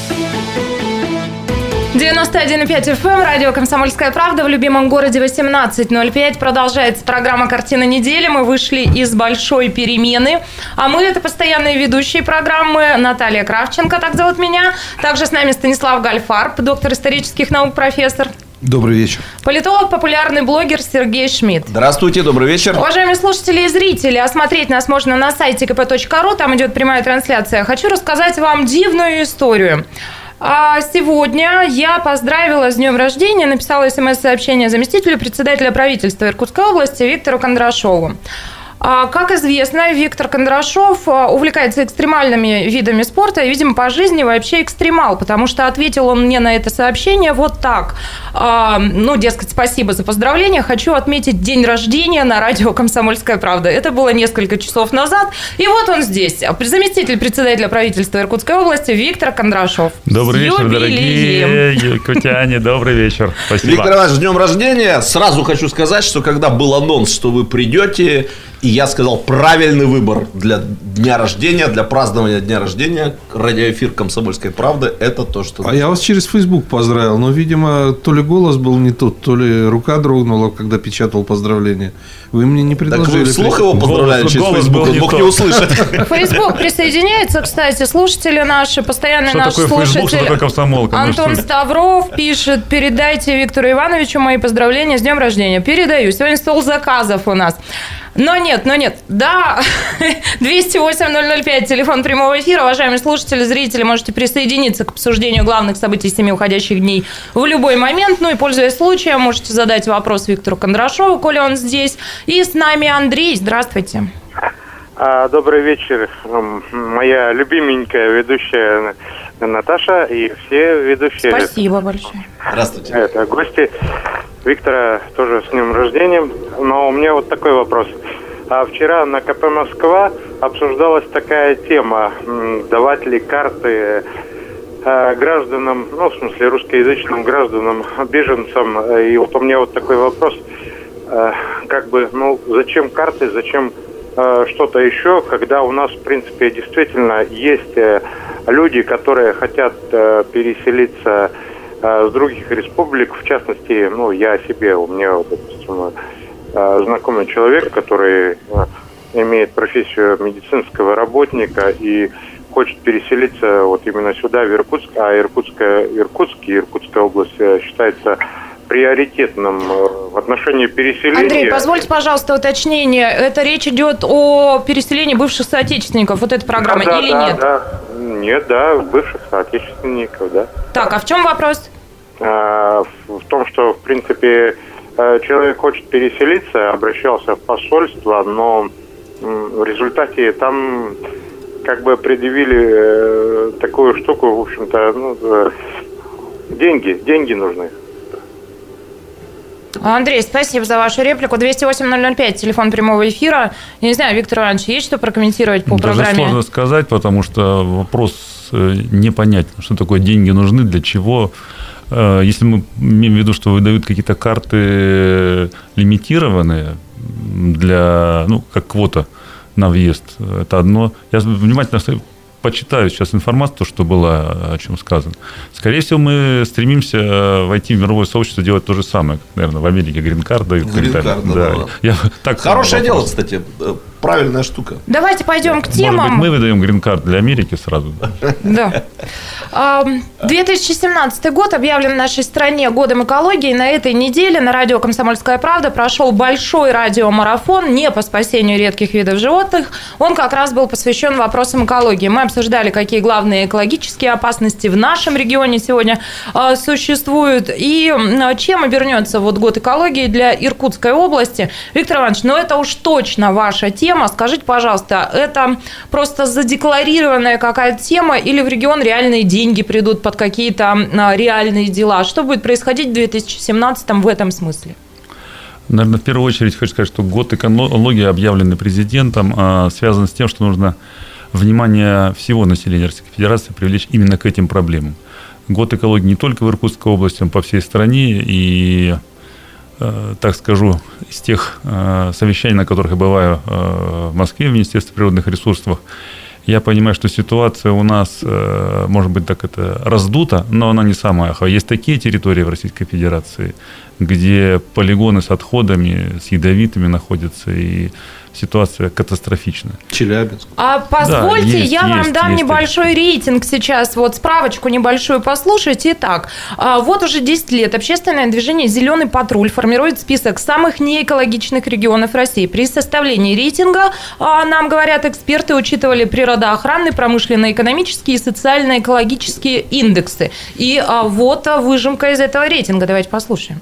91,5 FM, эм, радио «Комсомольская правда» в любимом городе 18.05. Продолжается программа «Картина недели». Мы вышли из большой перемены. А мы – это постоянные ведущие программы. Наталья Кравченко, так зовут меня. Также с нами Станислав Гальфарб, доктор исторических наук, профессор. Добрый вечер. Политолог, популярный блогер Сергей Шмидт. Здравствуйте, добрый вечер. Уважаемые слушатели и зрители, осмотреть нас можно на сайте kp.ru, там идет прямая трансляция. Хочу рассказать вам дивную историю. А сегодня я поздравила с днем рождения, написала смс-сообщение заместителю председателя правительства Иркутской области Виктору Кондрашову. А, как известно, Виктор Кондрашов а, увлекается экстремальными видами спорта и, видимо, по жизни вообще экстремал, потому что ответил он мне на это сообщение вот так. А, ну, дескать, спасибо за поздравления. Хочу отметить день рождения на радио «Комсомольская правда». Это было несколько часов назад. И вот он здесь. Заместитель председателя правительства Иркутской области Виктор Кондрашов. Добрый вечер, дорогие якутяне. Добрый вечер. Спасибо. Виктор Иванович, с днем рождения. Сразу хочу сказать, что когда был анонс, что вы придете, и я сказал, правильный выбор для дня рождения, для празднования дня рождения. Радиоэфир «Комсомольской правды» – это то, что... А я вас через Facebook поздравил, но, видимо, то ли голос был не тот, то ли рука дрогнула, когда печатал поздравление. Вы мне не предложили... Так вы вслух его поздравляли через голос Facebook, он мог не услышать. Facebook присоединяется, кстати, слушатели наши, постоянный что наш такое слушатель. что такое комсомолка? Антон Ставров пишет, передайте Виктору Ивановичу мои поздравления с днем рождения. Передаю. Сегодня стол заказов у нас. Но нет, но нет. Да, [laughs] 208-005, телефон прямого эфира. Уважаемые слушатели, зрители, можете присоединиться к обсуждению главных событий семи уходящих дней в любой момент. Ну и, пользуясь случаем, можете задать вопрос Виктору Кондрашову, коли он здесь. И с нами Андрей. Здравствуйте. А, добрый вечер, моя любименькая ведущая Наташа и все ведущие. Спасибо большое. Здравствуйте. Это гости. Виктора тоже с днем рождения. Но у меня вот такой вопрос. А вчера на КП Москва обсуждалась такая тема, давать ли карты э, гражданам, ну, в смысле, русскоязычным гражданам, беженцам. И вот у меня вот такой вопрос. Э, как бы, ну, зачем карты, зачем что-то еще, когда у нас, в принципе, действительно есть люди, которые хотят переселиться а, с других республик, в частности, ну, я себе, у меня, допустим, знакомый человек, который имеет профессию медицинского работника и хочет переселиться вот именно сюда, в Иркутск, а Иркутская, Иркутск и Иркутская область э, считается приоритетным э, в отношении переселения. Андрей, позвольте, пожалуйста, уточнение. Это речь идет о переселении бывших соотечественников, вот эта программа, да, или да, нет? Да. Нет, да, бывших соотечественников, да. Так, а в чем вопрос? А, в том, что, в принципе, э, человек хочет переселиться, обращался в посольство, но в результате там как бы предъявили э, такую штуку, в общем-то, ну, деньги, деньги нужны. Андрей, спасибо за вашу реплику. 208-005, телефон прямого эфира. Я не знаю, Виктор Иванович, есть что прокомментировать по Даже программе? сложно сказать, потому что вопрос непонятен. Что такое деньги нужны, для чего? Э, если мы имеем в виду, что выдают какие-то карты лимитированные для, ну, как квота на въезд, это одно. Я внимательно почитаю сейчас информацию, то, что было, о чем сказано. Скорее всего, мы стремимся войти в мировое сообщество, делать то же самое, как, наверное, в Америке грин-карта. Грин-карта, да. да. Я, так Хорошее дело, кстати правильная штука. Давайте пойдем к темам. Может быть, мы выдаем грин-карт для Америки сразу. Да. 2017 год объявлен в нашей стране годом экологии. На этой неделе на радио «Комсомольская правда» прошел большой радиомарафон не по спасению редких видов животных. Он как раз был посвящен вопросам экологии. Мы обсуждали, какие главные экологические опасности в нашем регионе сегодня а, существуют и чем обернется вот год экологии для Иркутской области. Виктор Иванович, ну это уж точно ваша тема. Скажите, пожалуйста, это просто задекларированная какая-то тема или в регион реальные деньги придут под какие-то а, реальные дела? Что будет происходить в 2017 в этом смысле? Наверное, в первую очередь хочу сказать, что год экологии, объявленный президентом, а, связан с тем, что нужно внимание всего населения Российской Федерации привлечь именно к этим проблемам. Год экологии не только в Иркутской области, он по всей стране, и Э, так скажу, из тех э, совещаний, на которых я бываю э, в Москве, в Министерстве природных ресурсов, я понимаю, что ситуация у нас, может быть, так это раздута, но она не самая. Есть такие территории в Российской Федерации, где полигоны с отходами, с ядовитыми находятся, и ситуация катастрофичная. Челябинск. А позвольте, да, есть, я вам дам есть, небольшой есть. рейтинг сейчас, вот справочку небольшую послушайте. Итак, а, вот уже 10 лет общественное движение «Зеленый патруль» формирует список самых неэкологичных регионов России. При составлении рейтинга, а, нам говорят эксперты, учитывали природоохранные, промышленно-экономические и социально-экологические индексы. И а, вот выжимка из этого рейтинга. Давайте послушаем.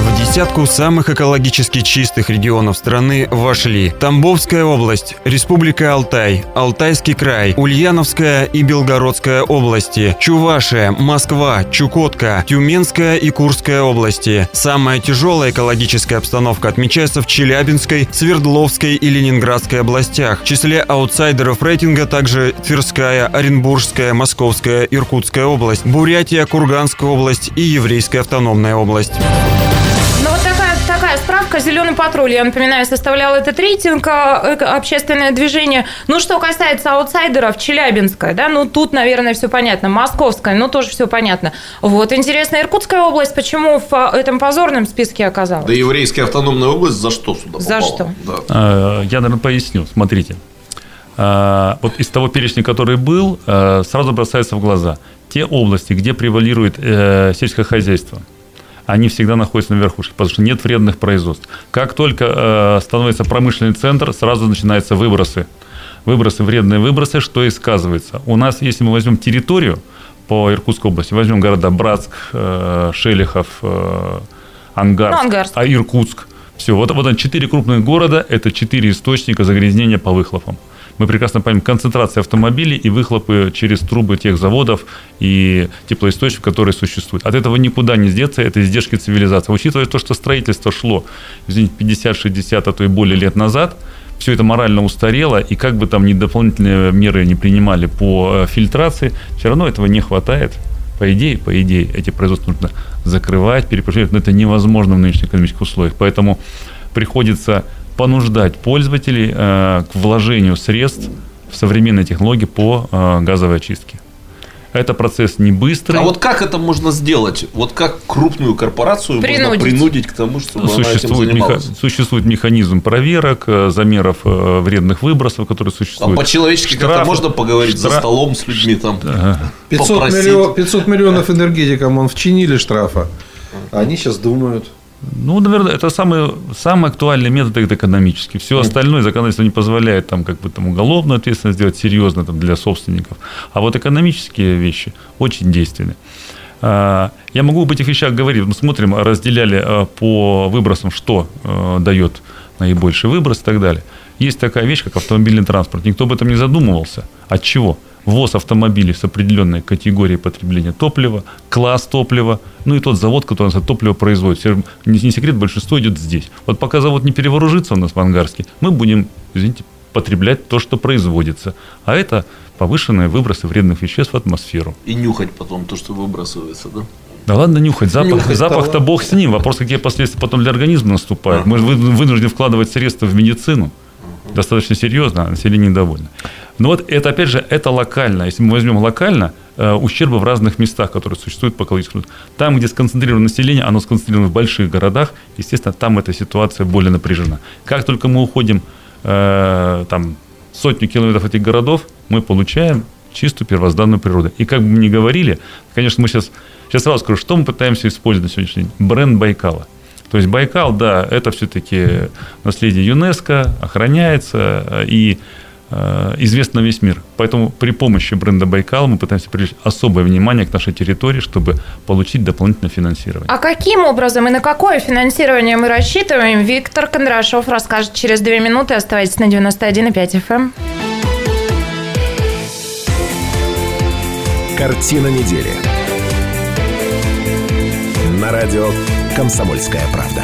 десятку самых экологически чистых регионов страны вошли Тамбовская область, Республика Алтай, Алтайский край, Ульяновская и Белгородская области, Чувашия, Москва, Чукотка, Тюменская и Курская области. Самая тяжелая экологическая обстановка отмечается в Челябинской, Свердловской и Ленинградской областях. В числе аутсайдеров рейтинга также Тверская, Оренбургская, Московская, Иркутская область, Бурятия, Курганская область и Еврейская автономная область. Справка. Зеленый патруль, я напоминаю, составлял этот рейтинг а, общественное движение. Ну, что касается аутсайдеров, Челябинская, да, ну, тут, наверное, все понятно. Московская, ну, тоже все понятно. Вот, интересно, Иркутская область, почему в а, этом позорном списке оказалась? Да еврейская автономная область за что сюда попала? За что? Да. А, я, наверное, поясню. Смотрите. Вот из того перечня, который был, сразу бросается в глаза. Те области, где превалирует э, сельское хозяйство – они всегда находятся на верхушке, потому что нет вредных производств. Как только э, становится промышленный центр, сразу начинаются выбросы. Выбросы, вредные выбросы, что и сказывается. У нас, если мы возьмем территорию по Иркутской области, возьмем города Братск, э, Шелихов, э, Ангарск, ну, Ангарск, а Иркутск, все, вот, вот четыре крупных города, это четыре источника загрязнения по выхлопам мы прекрасно понимаем, концентрация автомобилей и выхлопы через трубы тех заводов и теплоисточников, которые существуют. От этого никуда не деться, это издержки цивилизации. Учитывая то, что строительство шло, извините, 50-60, а то и более лет назад, все это морально устарело, и как бы там ни дополнительные меры не принимали по э, фильтрации, все равно этого не хватает. По идее, по идее, эти производства нужно закрывать, перепроживать, но это невозможно в нынешних экономических условиях. Поэтому приходится понуждать пользователей э, к вложению средств в современные технологии по э, газовой очистке. Это процесс не быстрый. А вот как это можно сделать? Вот как крупную корпорацию принудить. можно принудить к тому, чтобы существует она этим занималась? Меха... Существует механизм проверок, э, замеров вредных выбросов, которые существуют. А по-человечески как-то можно поговорить штраф... за столом с людьми там? 500, миллион, 500 миллионов энергетикам он вчинили штрафа. А они сейчас думают, ну, наверное, это самый, самый актуальный метод это экономический. Все остальное законодательство не позволяет там, как бы, там, уголовную ответственность сделать серьезно там, для собственников. А вот экономические вещи очень действенны. А, я могу об этих вещах говорить. Мы смотрим, разделяли а, по выбросам, что а, дает наибольший выброс и так далее. Есть такая вещь, как автомобильный транспорт. Никто об этом не задумывался. От чего? Ввоз автомобилей с определенной категорией потребления топлива, класс топлива, ну и тот завод, который это топливо производит. Не, не секрет, большинство идет здесь. Вот пока завод не перевооружится у нас в Ангарске, мы будем, извините, потреблять то, что производится. А это повышенные выбросы вредных веществ в атмосферу. И нюхать потом то, что выбрасывается, да? Да ладно нюхать, запах, нюхать запах-то бог с ним. Вопрос, какие последствия потом для организма наступают. Мы вынуждены вкладывать средства в медицину. Достаточно серьезно, а население недовольно. Но вот это, опять же, это локально. Если мы возьмем локально, э, ущербы в разных местах, которые существуют по экологическому. Там, где сконцентрировано население, оно сконцентрировано в больших городах, естественно, там эта ситуация более напряжена. Как только мы уходим э, там, сотню километров этих городов, мы получаем чистую первозданную природу. И как бы мы ни говорили, конечно, мы сейчас, сейчас сразу скажу, что мы пытаемся использовать на сегодняшний день? Бренд Байкала. То есть Байкал, да, это все-таки наследие ЮНЕСКО, охраняется, э, и Э, известна на весь мир. Поэтому при помощи бренда Байкал мы пытаемся привлечь особое внимание к нашей территории, чтобы получить дополнительное финансирование. А каким образом и на какое финансирование мы рассчитываем, Виктор Кондрашов расскажет через две минуты. Оставайтесь на 91,5 FM. Эм. Картина недели. На радио «Комсомольская правда».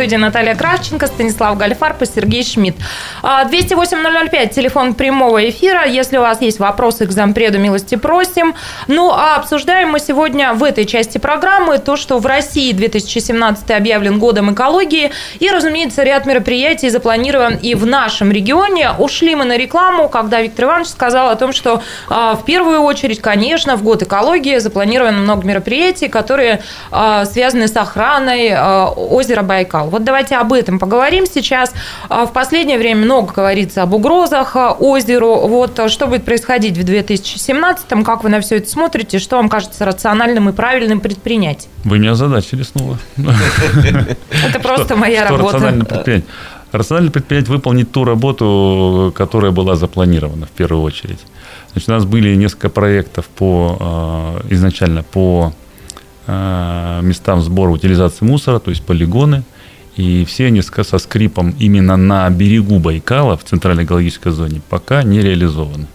студии Наталья Кравченко, Станислав Гальфарб и Сергей Шмидт. 208-005, а, телефон прямого эфира. Если у вас есть вопросы к зампреду, милости просим. Ну, а обсуждаем мы сегодня в этой части программы то, что в России 2017 объявлен годом экологии. И, разумеется, ряд мероприятий запланирован и в нашем регионе. Ушли мы на рекламу, когда Виктор Иванович сказал о том, что а, в первую очередь, конечно, в год экологии запланировано много мероприятий, которые а, связаны с охраной озера Байкал. Вот давайте об этом поговорим сейчас. А, в последнее время много говорится об угрозах а, озеру. Вот а, что будет происходить в 2017-м, как вы на все это смотрите, что вам кажется рациональным и правильным предпринять? Вы меня озадачили снова. Это просто моя работа. рационально предпринять? Рационально предпринять выполнить ту работу, которая была запланирована в первую очередь. Значит, у нас были несколько проектов по, изначально по местам сбора утилизации мусора, то есть полигоны. И все они со скрипом именно на берегу Байкала, в центральной экологической зоне, пока не реализованы.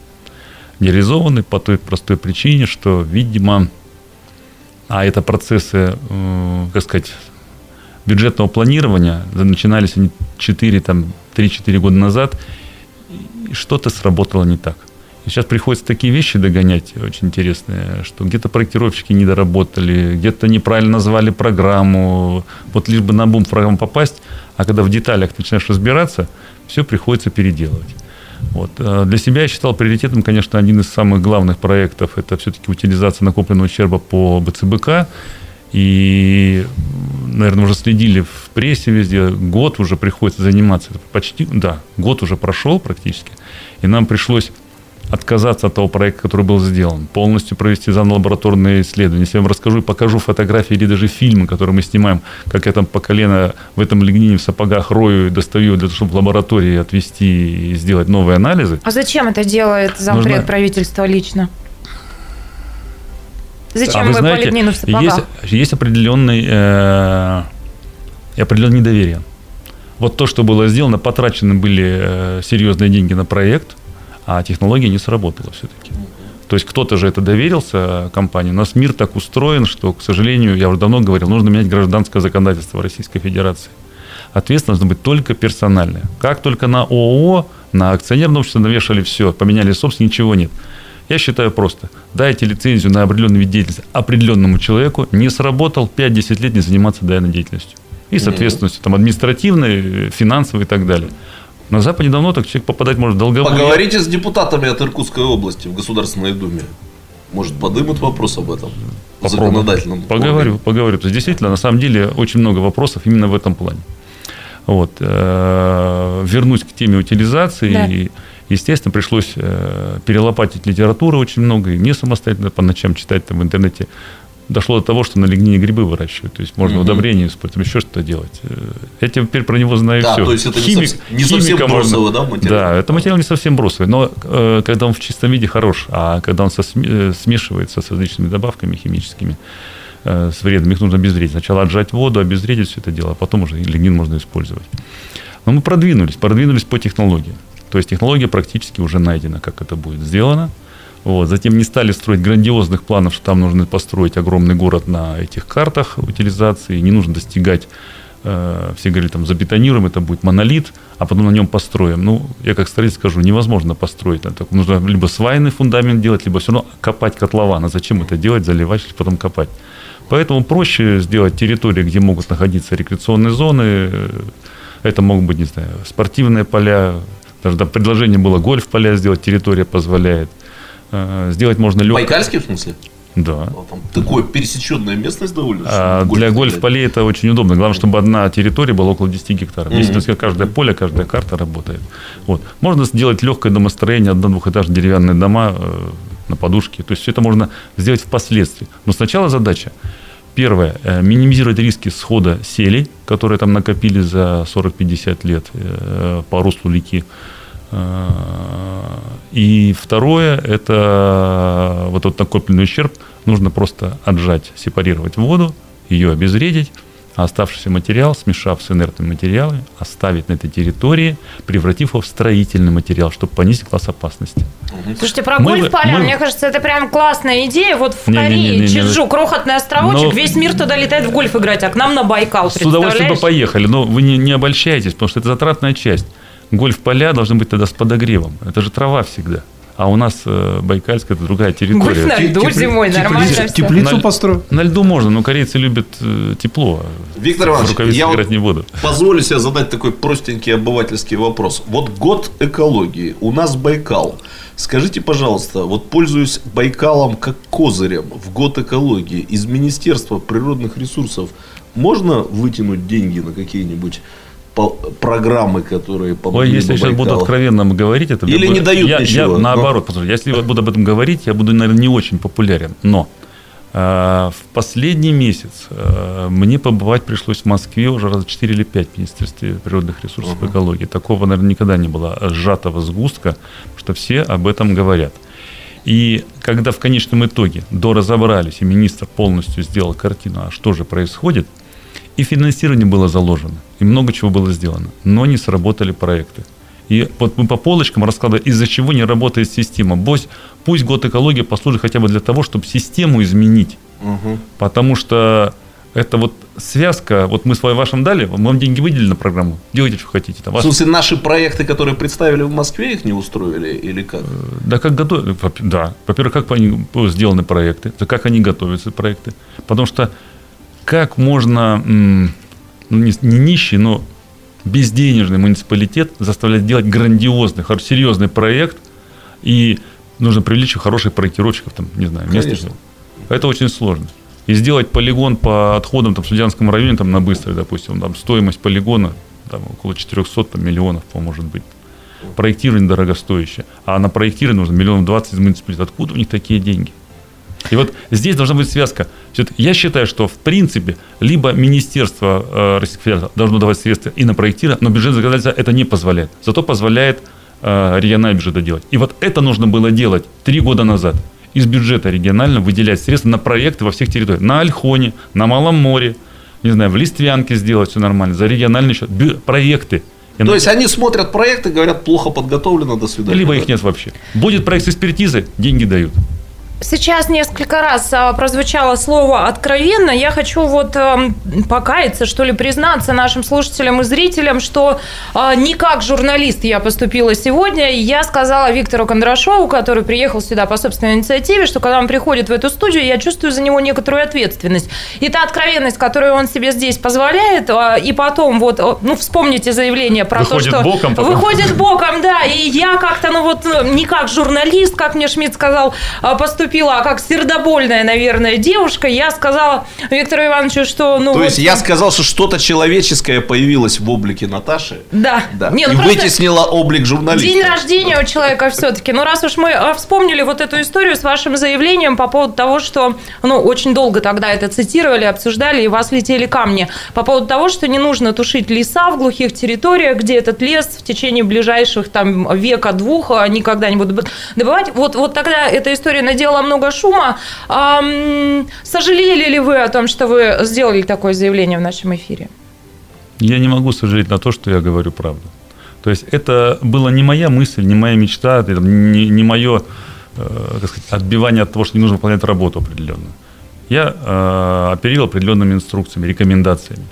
Не реализованы по той простой причине, что, видимо, а это процессы, э, как сказать, бюджетного планирования, начинались они 4, там, 3-4 года назад, что-то сработало не так. Сейчас приходится такие вещи догонять, очень интересные, что где-то проектировщики не доработали, где-то неправильно назвали программу, вот лишь бы на бум программу попасть, а когда в деталях начинаешь разбираться, все приходится переделывать. Вот. Э, для себя я считал приоритетом, конечно, один из самых главных проектов – это все-таки утилизация накопленного ущерба по БЦБК. И, наверное, уже следили в прессе везде. Год уже приходится заниматься. Почти, да, год уже прошел практически. И нам пришлось отказаться от того проекта, который был сделан, полностью провести заново лабораторные исследования. Если я вам расскажу и покажу фотографии или даже фильмы, которые мы снимаем, как я там по колено в этом лигнине в сапогах рою и достаю для того, чтобы в лаборатории отвести и сделать новые анализы. А зачем это делает зампред Нужно... правительства лично? Зачем а вы, вы знаете, по лигнину в сапогах? Есть, есть определенный, э, определенное недоверие. Вот то, что было сделано, потрачены были э, серьезные деньги на проект – а технология не сработала все-таки. То есть кто-то же это доверился компании. У нас мир так устроен, что, к сожалению, я уже давно говорил, нужно менять гражданское законодательство Российской Федерации. Ответственность должна быть только персональная. Как только на ООО, на акционерное общество навешали все, поменяли собственность, ничего нет. Я считаю просто, дайте лицензию на определенный вид деятельности определенному человеку, не сработал, 5-10 лет не заниматься данной деятельностью. И с ответственностью там, административной, финансовой и так далее. На Западе давно так человек попадать может долго. Поговорите с депутатами от Иркутской области в Государственной Думе. Может, подымут вопрос об этом? В законодательном Поговорю, органе. поговорю. То есть, действительно, на самом деле, очень много вопросов именно в этом плане. Вот. Э, вернусь к теме утилизации. Да. И, естественно, пришлось э, перелопатить литературу очень много. И мне самостоятельно по ночам читать там в интернете дошло до того, что на лигнине грибы выращивают. То есть можно угу. удобрения использовать, еще что-то делать. Я теперь про него знаю да, все. то есть это Химик, не, совсем, не совсем бросовый, да, материал? Да, это материал не совсем бросовый, но э, когда он в чистом виде хорош, а когда он со, э, смешивается с различными добавками химическими, э, с вредом, их нужно обезвредить. Сначала отжать воду, обезвредить все это дело, а потом уже лигнин можно использовать. Но мы продвинулись, продвинулись по технологии. То есть технология практически уже найдена, как это будет сделано – вот. Затем не стали строить грандиозных планов, что там нужно построить огромный город на этих картах утилизации, не нужно достигать э, все говорили, там, забетонируем, это будет монолит, а потом на нем построим. Ну, я как строитель скажу, невозможно построить. Это нужно либо свайный фундамент делать, либо все равно копать котлован. А зачем это делать, заливать, потом копать? Поэтому проще сделать территории, где могут находиться рекреационные зоны. Это могут быть, не знаю, спортивные поля. Даже да, предложение было гольф-поля сделать, территория позволяет – сделать можно легко. Байкальский в смысле? Да. Там такое пересеченная местность довольно. А, для гольф-полей это очень удобно. Главное, чтобы одна территория была около 10 гектаров. Mm-hmm. Если каждое поле, каждая карта работает. Вот. Можно сделать легкое домостроение, одно-двухэтажные деревянные дома э, на подушке. То есть все это можно сделать впоследствии. Но сначала задача. Первое. Э, минимизировать риски схода селей, которые там накопили за 40-50 лет э, по руслу реки. Э, и второе, это вот этот накопленный ущерб. Нужно просто отжать, сепарировать воду, ее обезвредить, а оставшийся материал, смешав с инертными материалами, оставить на этой территории, превратив его в строительный материал, чтобы понизить класс опасности. Слушайте, про гольф-поля, мы... мне кажется, это прям классная идея. Вот в не, Корее, не, не, не, Чеджу, крохотный островочек, но... весь мир туда летает в гольф играть, а к нам на Байкал, С удовольствием бы поехали, но вы не, не обольщайтесь, потому что это затратная часть гольф-поля должны быть тогда с подогревом. Это же трава всегда. А у нас э, Байкальская это другая территория. Гольф на льду зимой, нормально Теплицу построю. На льду можно, но корейцы любят э, тепло. Виктор Иванович, я играть не буду. позволю себе задать такой простенький обывательский вопрос. Вот год экологии, у нас Байкал. Скажите, пожалуйста, вот пользуясь Байкалом как козырем в год экологии, из Министерства природных ресурсов можно вытянуть деньги на какие-нибудь программы, которые помогли Ой, если я сейчас буду откровенно говорить, это или не дают я, ничего. Я, наоборот, но... если я буду об этом говорить, я буду, наверное, не очень популярен. Но А, в последний месяц а, мне побывать пришлось в Москве уже раза 4 или 5 в Министерстве природных ресурсов и экологии. Такого, наверное, никогда не было сжатого сгустка, что все об этом говорят. И когда в конечном итоге доразобрались, и министр полностью сделал картину, а что же происходит, и финансирование было заложено, и много чего было сделано, но не сработали проекты. И вот мы по полочкам раскладываем, из-за чего не работает система. Пусть, пусть год экологии послужит хотя бы для того, чтобы систему изменить. Угу. Потому что это вот связка, вот мы с вашим дали, мы вам деньги выделили на программу, делайте, что хотите. Там, в смысле, наши проекты, которые представили в Москве, их не устроили или как? Э, да, как готовы, да. Во-первых, как они сделаны проекты, как они готовятся, проекты. Потому что как можно, ну, не, не нищий, но безденежный муниципалитет заставлять делать грандиозный, серьезный проект, и нужно привлечь хороших проектировщиков, там, не знаю, место. Это очень сложно. И сделать полигон по отходам там, в Судянском районе, там, на Быстрой, допустим, там, стоимость полигона там, около 400 там, миллионов, по может быть. Проектирование дорогостоящее. А на проектирование нужно миллион двадцать из муниципалитета. Откуда у них такие деньги? И вот здесь должна быть связка. Я считаю, что в принципе либо Министерство э, Российской Федерации должно давать средства и на проектирование, но бюджет законодательства это не позволяет. Зато позволяет э, региональный бюджет делать. И вот это нужно было делать три года назад. Из бюджета регионального выделять средства на проекты во всех территориях. На Альхоне, на Малом море, не знаю, в Листвянке сделать все нормально, за региональный счет. Бю- проекты. То есть они смотрят проекты, говорят, плохо подготовлено, до свидания. Либо их нет вообще. Будет проект с экспертизы, деньги дают. Сейчас несколько раз а, прозвучало слово «откровенно». Я хочу вот а, покаяться, что ли, признаться нашим слушателям и зрителям, что а, не как журналист я поступила сегодня. Я сказала Виктору Кондрашову, который приехал сюда по собственной инициативе, что когда он приходит в эту студию, я чувствую за него некоторую ответственность. И та откровенность, которую он себе здесь позволяет, а, и потом вот, ну, вспомните заявление про выходит то, что... Боком потом. Выходит боком, да. И я как-то, ну вот, не как журналист, как мне Шмидт сказал, а, поступила поступила как сердобольная, наверное, девушка. Я сказала Виктору Ивановичу, что... Ну, То вот, есть я сказал, что что-то человеческое появилось в облике Наташи. Да. да. Не, ну и вытеснило облик журналиста. День рождения у человека все-таки. Но раз уж мы а, вспомнили вот эту историю с вашим заявлением по поводу того, что... Ну, очень долго тогда это цитировали, обсуждали, и вас летели камни. По поводу того, что не нужно тушить леса в глухих территориях, где этот лес в течение ближайших там века-двух а, никогда не будут добывать. Вот, вот тогда эта история надела было много шума. А, сожалели ли вы о том, что вы сделали такое заявление в нашем эфире? Я не могу сожалеть на то, что я говорю правду. То есть это была не моя мысль, не моя мечта, не, не мое э, как сказать, отбивание от того, что не нужно выполнять работу определенную. Я э, оперировал определенными инструкциями, рекомендациями.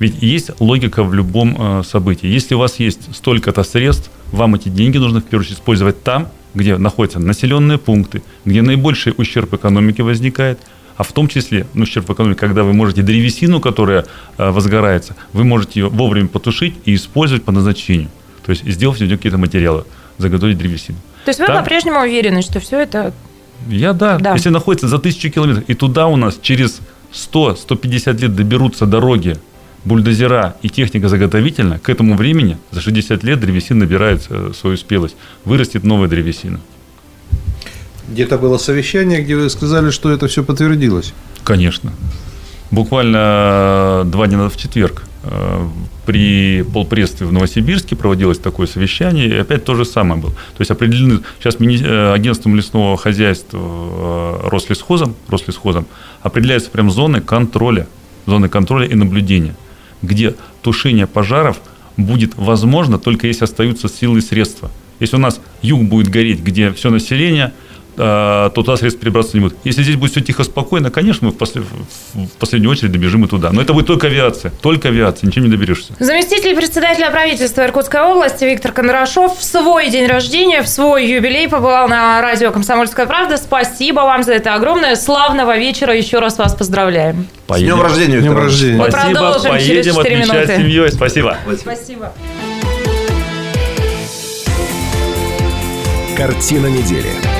Ведь есть логика в любом э, событии. Если у вас есть столько-то средств, вам эти деньги нужно в первую очередь использовать там, где находятся населенные пункты, где наибольший ущерб экономике возникает, а в том числе ну, ущерб экономике, когда вы можете древесину, которая э, возгорается, вы можете ее вовремя потушить и использовать по назначению. То есть сделав из какие-то материалы, заготовить древесину. То есть вы Там, по-прежнему уверены, что все это... Я да. да. Если находится за тысячу километров, и туда у нас через 100-150 лет доберутся дороги бульдозера и техника заготовительная, к этому времени, за 60 лет, древесина набирает э, свою спелость. Вырастет новая древесина. Где-то было совещание, где вы сказали, что это все подтвердилось. Конечно. Буквально э, два дня назад в четверг э, при полпредстве в Новосибирске проводилось такое совещание, и опять то же самое было. То есть определены сейчас агентством лесного хозяйства Рослесхозом, Рослесхозом определяются прям зоны контроля, зоны контроля и наблюдения – где тушение пожаров будет возможно только если остаются силы и средства. Если у нас юг будет гореть, где все население – то туда средств перебраться не будет. Если здесь будет все тихо, спокойно, конечно, мы в, послед... в последнюю очередь добежим и туда. Но это будет только авиация. Только авиация, ничем не доберешься. Заместитель председателя правительства Иркутской области Виктор Кондрашов в свой день рождения, в свой юбилей побывал на радио «Комсомольская правда». Спасибо вам за это огромное. Славного вечера. Еще раз вас поздравляем. Поедем. С днем рождения, Виктор. Днем рождения. Мы Спасибо. Продолжим Поедем через 4 отмечать минуты. семьей. Спасибо. Спасибо. Картина недели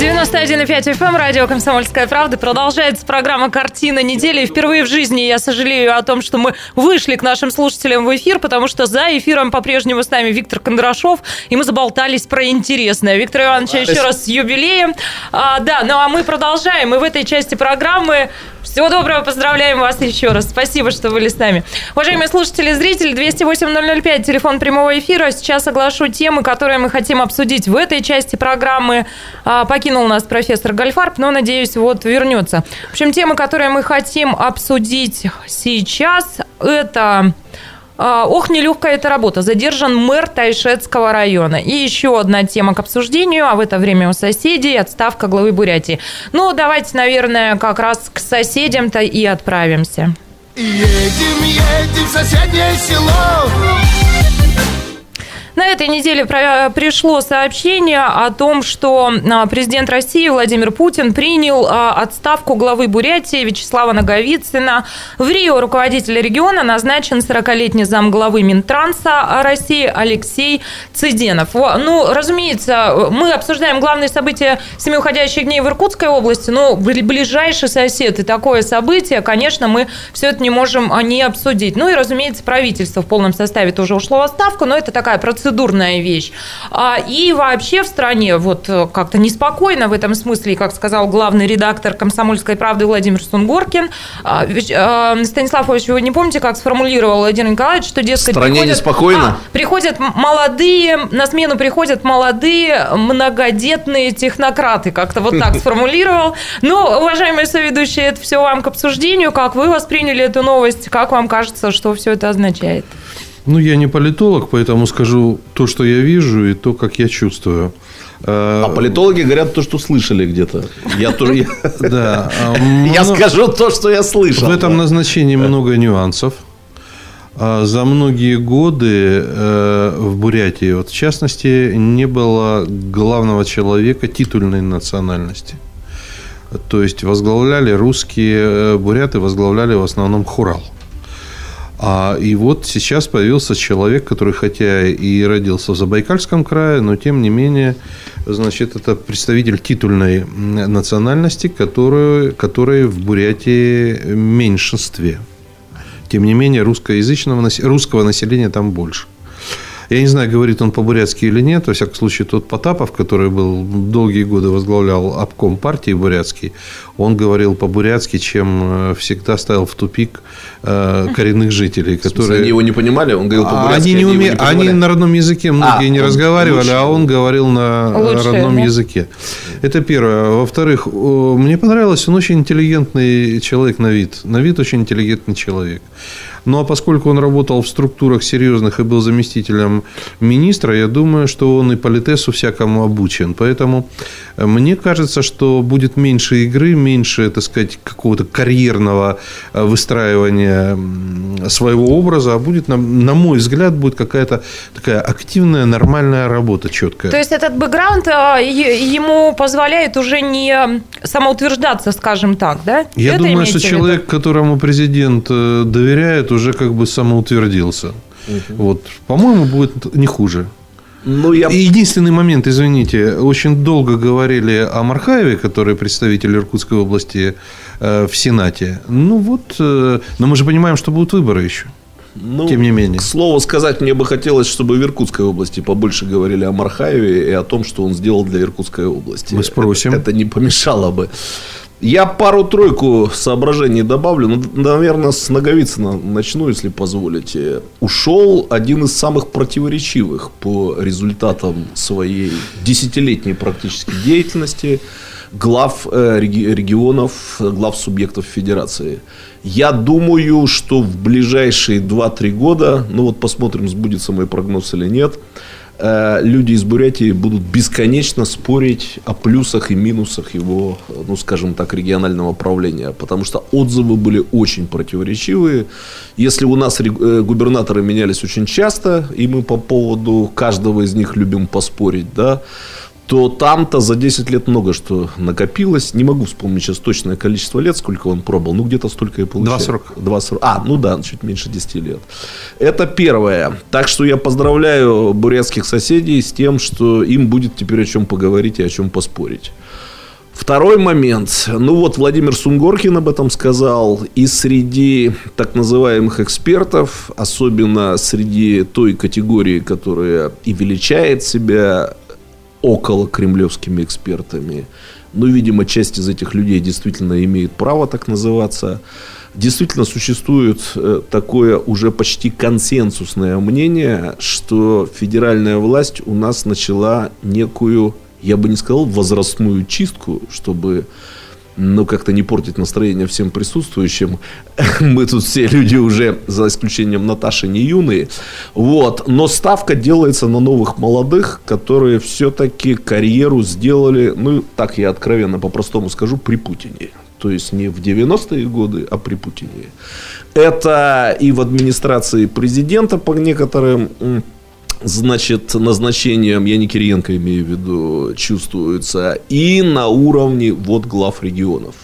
91,5 FM, эм, радио «Комсомольская правда». Продолжается программа «Картина недели». И впервые в жизни я сожалею о том, что мы вышли к нашим слушателям в эфир, потому что за эфиром по-прежнему с нами Виктор Кондрашов, и мы заболтались про интересное. Виктор Иванович, еще раз с юбилеем. А, да, ну а мы продолжаем. И в этой части программы всего доброго, поздравляем вас еще раз. Спасибо, что были с нами. Уважаемые слушатели и зрители, 208-005, телефон прямого эфира. Сейчас оглашу темы, которые мы хотим обсудить в этой части программы. А, покинул нас профессор Гальфарб, но, надеюсь, вот вернется. В общем, темы, которые мы хотим обсудить сейчас, это а, Ох, нелегкая эта работа. Задержан мэр Тайшетского района. И еще одна тема к обсуждению, а в это время у соседей отставка главы Бурятии. Ну, давайте, наверное, как раз к соседям-то и отправимся. Едем, едем в соседнее село на этой неделе пришло сообщение о том, что а, президент России Владимир Путин принял а, отставку главы Бурятии Вячеслава Наговицына. В Рио руководитель региона назначен 40-летний замглавы Минтранса России Алексей Цыденов. Ну, разумеется, мы обсуждаем главные события семи уходящих дней в Иркутской области, но ближайший сосед и такое событие, конечно, мы все это не можем а, не обсудить. Ну и, разумеется, правительство в полном составе тоже ушло в отставку, но это такая процедура процедурная вещь. А, и вообще в стране вот э, как-то неспокойно в этом смысле, как сказал главный редактор «Комсомольской правды» Владимир Сунгоркин. А, э, Станислав Ильич, вы не помните, как сформулировал Владимир Николаевич, что, дескать, в стране приходят, неспокойно? А, приходят молодые, на смену приходят молодые многодетные технократы, как-то вот так [laughs] сформулировал. Ну, уважаемые соведущие, это все вам к обсуждению. Как вы восприняли эту новость? Как вам кажется, что все это означает? Ну, я не политолог, поэтому скажу то, что я вижу, и то, как я чувствую. А политологи говорят то, что слышали где-то. Я тоже. [laughs] Да. [laughs] Я скажу то, что я слышал. В этом назначении много нюансов. А за многие годы э, в Бурятии, вот в частности, не было главного человека титульной национальности. То есть возглавляли русские э, буряты, возглавляли в основном Хурал. А, и вот сейчас появился человек, который хотя и родился в Забайкальском крае, но тем не менее, значит, это представитель титульной национальности, который, который в Бурятии меньшинстве. Тем не менее, русскоязычного, русского населения там больше. Я не знаю, говорит он по-бурятски или нет. Во всяком случае, тот Потапов, который был долгие годы возглавлял обком партии бурятский, он говорил по-бурятски, чем э, всегда ставил в тупик э, коренных жителей, которые... Они его не понимали? Он говорил по-бурятски, они, не уме... они, они на родном языке многие а, не разговаривали, лучше. а он говорил на лучше, родном да? языке. Это первое. Во-вторых, мне понравилось, он очень интеллигентный человек на вид. На вид очень интеллигентный человек. Ну, а поскольку он работал в структурах серьезных и был заместителем министра, я думаю, что он и политесу всякому обучен. Поэтому э, мне кажется, что будет меньше игры, меньше, так сказать, какого-то карьерного э, выстраивания своего образа, а будет, на, на мой взгляд, будет какая-то такая активная, нормальная работа четкая. То есть этот бэкграунд э, ему позволяет уже не самоутверждаться, скажем так, да? Я Это думаю, что человек, которому президент доверяет, уже как бы самоутвердился. Угу. Вот, по-моему, будет не хуже. Ну, я... Единственный момент, извините, очень долго говорили о Мархаеве, который представитель Иркутской области э, в Сенате. Ну вот, э, но мы же понимаем, что будут выборы еще. Ну, Тем не менее. К слову сказать, мне бы хотелось, чтобы в Иркутской области побольше говорили о Мархаеве и о том, что он сделал для Иркутской области. Мы спросим. Это, это не помешало бы. Я пару-тройку соображений добавлю. Ну, наверное, с Наговицына начну, если позволите. Ушел один из самых противоречивых по результатам своей десятилетней практически деятельности глав э, регионов, глав субъектов федерации. Я думаю, что в ближайшие 2-3 года, ну вот посмотрим, сбудется мой прогноз или нет, Э, люди из Бурятии будут бесконечно спорить о плюсах и минусах его, ну, скажем так, регионального правления. Потому что отзывы были очень противоречивые. Если у нас э, губернаторы менялись очень часто, и мы по поводу каждого из них любим поспорить, да, то там-то за 10 лет много что накопилось. Не могу вспомнить сейчас точное количество лет, сколько он пробовал. Ну, где-то столько и получил. 2,40. 2,40. А, ну да, чуть меньше 10 лет. Это первое. Так что я поздравляю бурятских соседей с тем, что им будет теперь о чем поговорить и о чем поспорить. Второй момент. Ну вот Владимир Сунгоркин об этом сказал. И среди так называемых экспертов, особенно среди той категории, которая и величает себя около кремлевскими экспертами, ну, видимо, часть из этих людей действительно имеет право так называться, действительно существует э, такое уже почти консенсусное мнение, что федеральная власть у нас начала некую я бы не сказал возрастную чистку, чтобы ну, как-то не портить настроение всем присутствующим. [laughs] Мы тут все люди уже, за исключением Наташи, не юные. Вот. Но ставка делается на новых молодых, которые все-таки карьеру сделали, ну, так я откровенно по-простому скажу, при Путине. То есть не в 90-е годы, а при Путине. Это и в администрации президента по некоторым значит, назначением, я не Кириенко имею в виду, чувствуется, и на уровне вот глав регионов.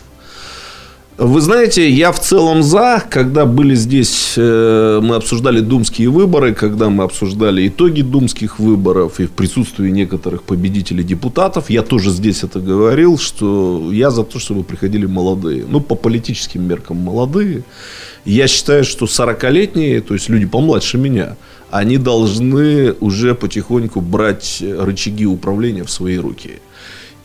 Вы знаете, я в целом за, когда были здесь, э, мы обсуждали думские выборы, когда мы обсуждали итоги думских выборов и в присутствии некоторых победителей депутатов, я тоже здесь это говорил, что я за то, чтобы приходили молодые. Ну, по политическим меркам молодые. Я считаю, что 40-летние, то есть люди помладше меня, они должны уже потихоньку брать рычаги управления в свои руки.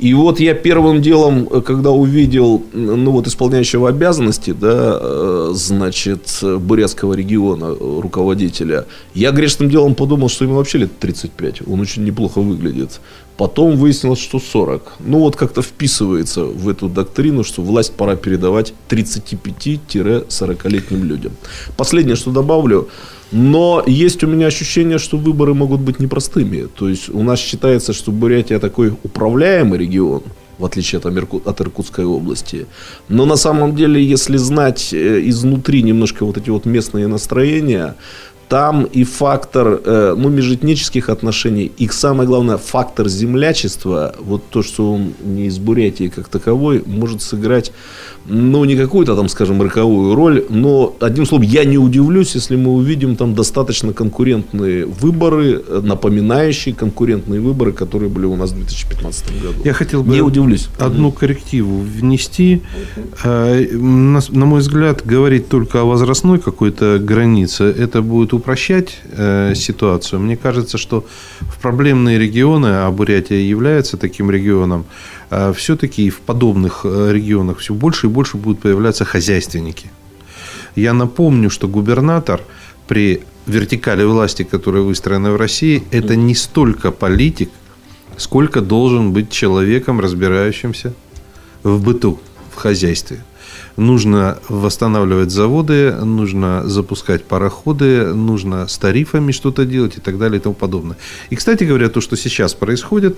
И вот я первым делом, когда увидел, ну вот исполняющего обязанности, да, э, значит, Бурятского региона, руководителя, я грешным делом подумал, что ему вообще лет 35, он очень неплохо выглядит. Потом выяснилось, что 40. Ну вот как-то вписывается в эту доктрину, что власть пора передавать 35-40-летним людям. Последнее, что добавлю, но есть у меня ощущение, что выборы могут быть непростыми. То есть у нас считается, что Бурятия такой управляемый регион, в отличие от, Ирку, от Иркутской области. Но на самом деле, если знать э, изнутри немножко вот эти вот местные настроения, там и фактор э, ну, межэтнических отношений, и самое главное, фактор землячества, вот то, что он не из Бурятии как таковой, может сыграть ну, не какую-то там, скажем, роковую роль, но, одним словом, я не удивлюсь, если мы увидим там достаточно конкурентные выборы, напоминающие конкурентные выборы, которые были у нас в 2015 году. Я хотел бы не удивлюсь. одну коррективу внести. Э, на мой взгляд, говорить только о возрастной какой-то границе, это будет упрощать э, ситуацию. Мне кажется, что в проблемные регионы, а Бурятия является таким регионом, а все-таки в подобных э, регионах все больше и больше будут появляться хозяйственники. Я напомню, что губернатор при вертикали власти, которая выстроена в России, это не столько политик, сколько должен быть человеком, разбирающимся в быту, в хозяйстве. Нужно восстанавливать заводы, нужно запускать пароходы, нужно с тарифами что-то делать и так далее и тому подобное. И, кстати говоря, то, что сейчас происходит,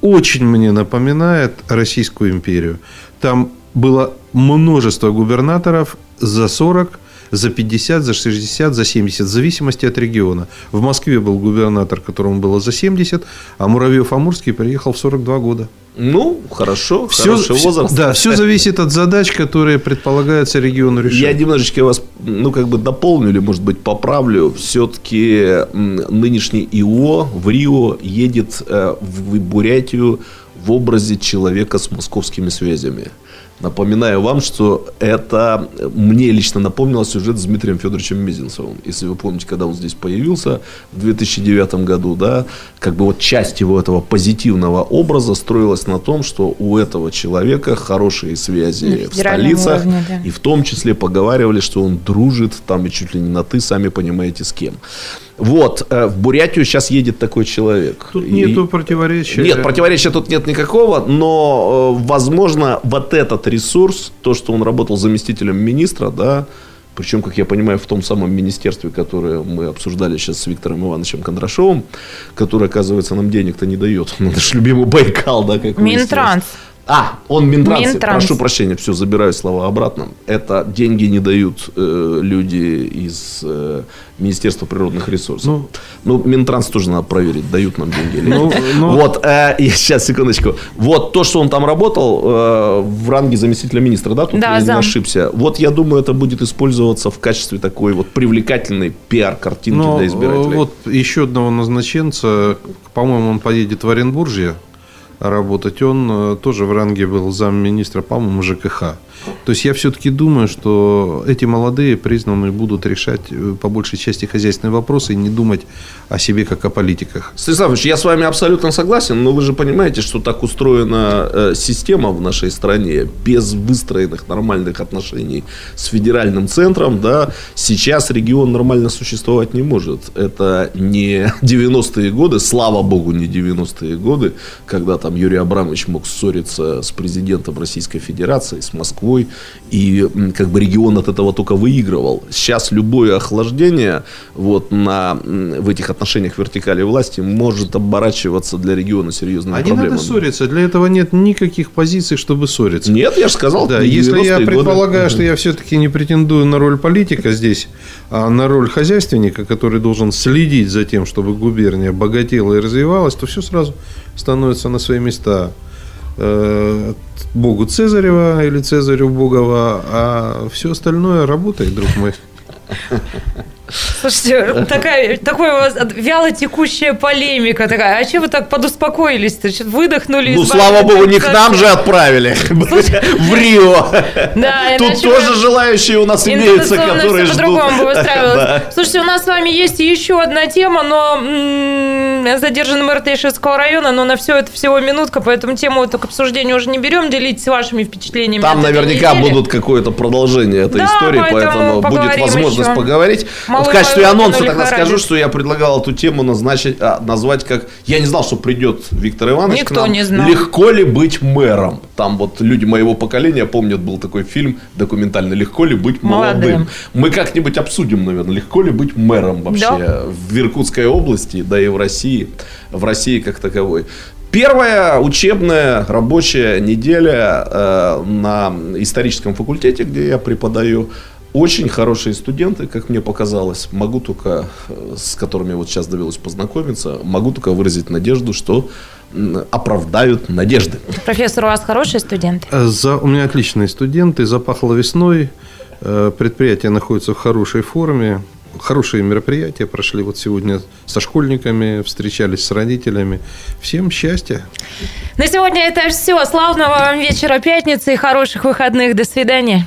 очень мне напоминает Российскую империю. Там было множество губернаторов за 40, за 50, за 60, за 70, в зависимости от региона. В Москве был губернатор, которому было за 70, а Муравьев-Амурский приехал в 42 года. Ну, хорошо, все, хороший возраст. Да, все зависит от задач, которые предполагается региону решать. Я немножечко вас, ну, как бы дополню или, может быть, поправлю. Все-таки нынешний ИО в Рио едет э, в Бурятию в образе человека с московскими связями. Напоминаю вам, что это мне лично напомнило сюжет с Дмитрием Федоровичем Мизинцевым. Если вы помните, когда он здесь появился в 2009 году, да, как бы вот часть его этого позитивного образа строилась на том, что у этого человека хорошие связи в столицах, уровне, да. и в том числе поговаривали, что он дружит там и чуть ли не на «ты», сами понимаете, с кем. Вот, э, в Бурятию сейчас едет такой человек. Тут и... нету противоречия. Нет, противоречия тут нет никакого, но, э, возможно, вот этот ресурс, то, что он работал заместителем министра, да, причем, как я понимаю, в том самом министерстве, которое мы обсуждали сейчас с Виктором Ивановичем Кондрашовым, который, оказывается, нам денег-то не дает. [laughs] Наш любимый Байкал, да, как Минтранс. А, он Минтранс. Минтранс. Прошу прощения, все, забираю слова обратно. Это деньги не дают э, люди из э, Министерства природных ресурсов. Ну, ну, Минтранс тоже надо проверить, дают нам деньги или ну, нет. Ну, вот, э, [laughs] сейчас, секундочку. Вот то, что он там работал э, в ранге заместителя министра, да, тут да, я зам. не ошибся. Вот я думаю, это будет использоваться в качестве такой вот привлекательной пиар-картинки Но, для избирателей. Вот еще одного назначенца, по-моему, он поедет в Оренбуржье работать. Он э, тоже в ранге был замминистра, по-моему, ЖКХ. То есть я все-таки думаю, что эти молодые признанные будут решать э, по большей части хозяйственные вопросы и не думать о себе как о политиках. Станиславович, я с вами абсолютно согласен, но вы же понимаете, что так устроена э, система в нашей стране без выстроенных нормальных отношений с федеральным центром, да, сейчас регион нормально существовать не может. Это не 90-е годы, слава богу, не 90-е годы, когда там Юрий Абрамович мог ссориться с президентом Российской Федерации, с Москвой, Москвой, и как бы регион от этого только выигрывал. Сейчас любое охлаждение вот на, в этих отношениях вертикали власти может оборачиваться для региона серьезными а проблемами. не надо ссориться, для этого нет никаких позиций, чтобы ссориться. Нет, я же сказал, да, если я предполагаю, годы. что я все-таки не претендую на роль политика здесь, а на роль хозяйственника, который должен следить за тем, чтобы губерния богатела и развивалась, то все сразу становится на свои места. Э, Богу Цезарева или Цезарю Богова, а все остальное работает, друг мой. Слушайте, такая, такой у вас вяло текущая полемика такая. А что вы так подуспокоились-то? Выдохнули? Ну, слава богу, не к нам же отправили. [laughs] В Рио. Да, Тут тоже желающие у нас имеются, которые ждут. по-другому бы выстраивалось. [laughs] Слушайте, у нас с вами есть еще одна тема, но задержан мэр Тейшетского района, но на все это всего минутка, поэтому тему это к обсуждению уже не берем. Делитесь вашими впечатлениями. Там наверняка будут какое-то продолжение этой истории, поэтому будет возможность поговорить в качестве анонса тогда скажу, что я предлагал эту тему назначить, а, назвать как... Я не знал, что придет Виктор Иванович Никто к нам. не знал. Легко ли быть мэром? Там вот люди моего поколения помнят, был такой фильм документальный «Легко ли быть молодым?». молодым. Мы как-нибудь обсудим, наверное, легко ли быть мэром вообще да. в Иркутской области, да и в России, в России как таковой. Первая учебная рабочая неделя э, на историческом факультете, где я преподаю, очень хорошие студенты, как мне показалось. Могу только, э, с которыми вот сейчас довелось познакомиться, могу только выразить надежду, что оправдают надежды. Профессор, у вас хорошие студенты? Э, за, у меня отличные студенты. Запахло весной. Э, предприятие находится в хорошей форме. Хорошие мероприятия прошли вот сегодня со школьниками, встречались с родителями. Всем счастья. На сегодня это все. Славного вам вечера пятницы и хороших выходных. До свидания.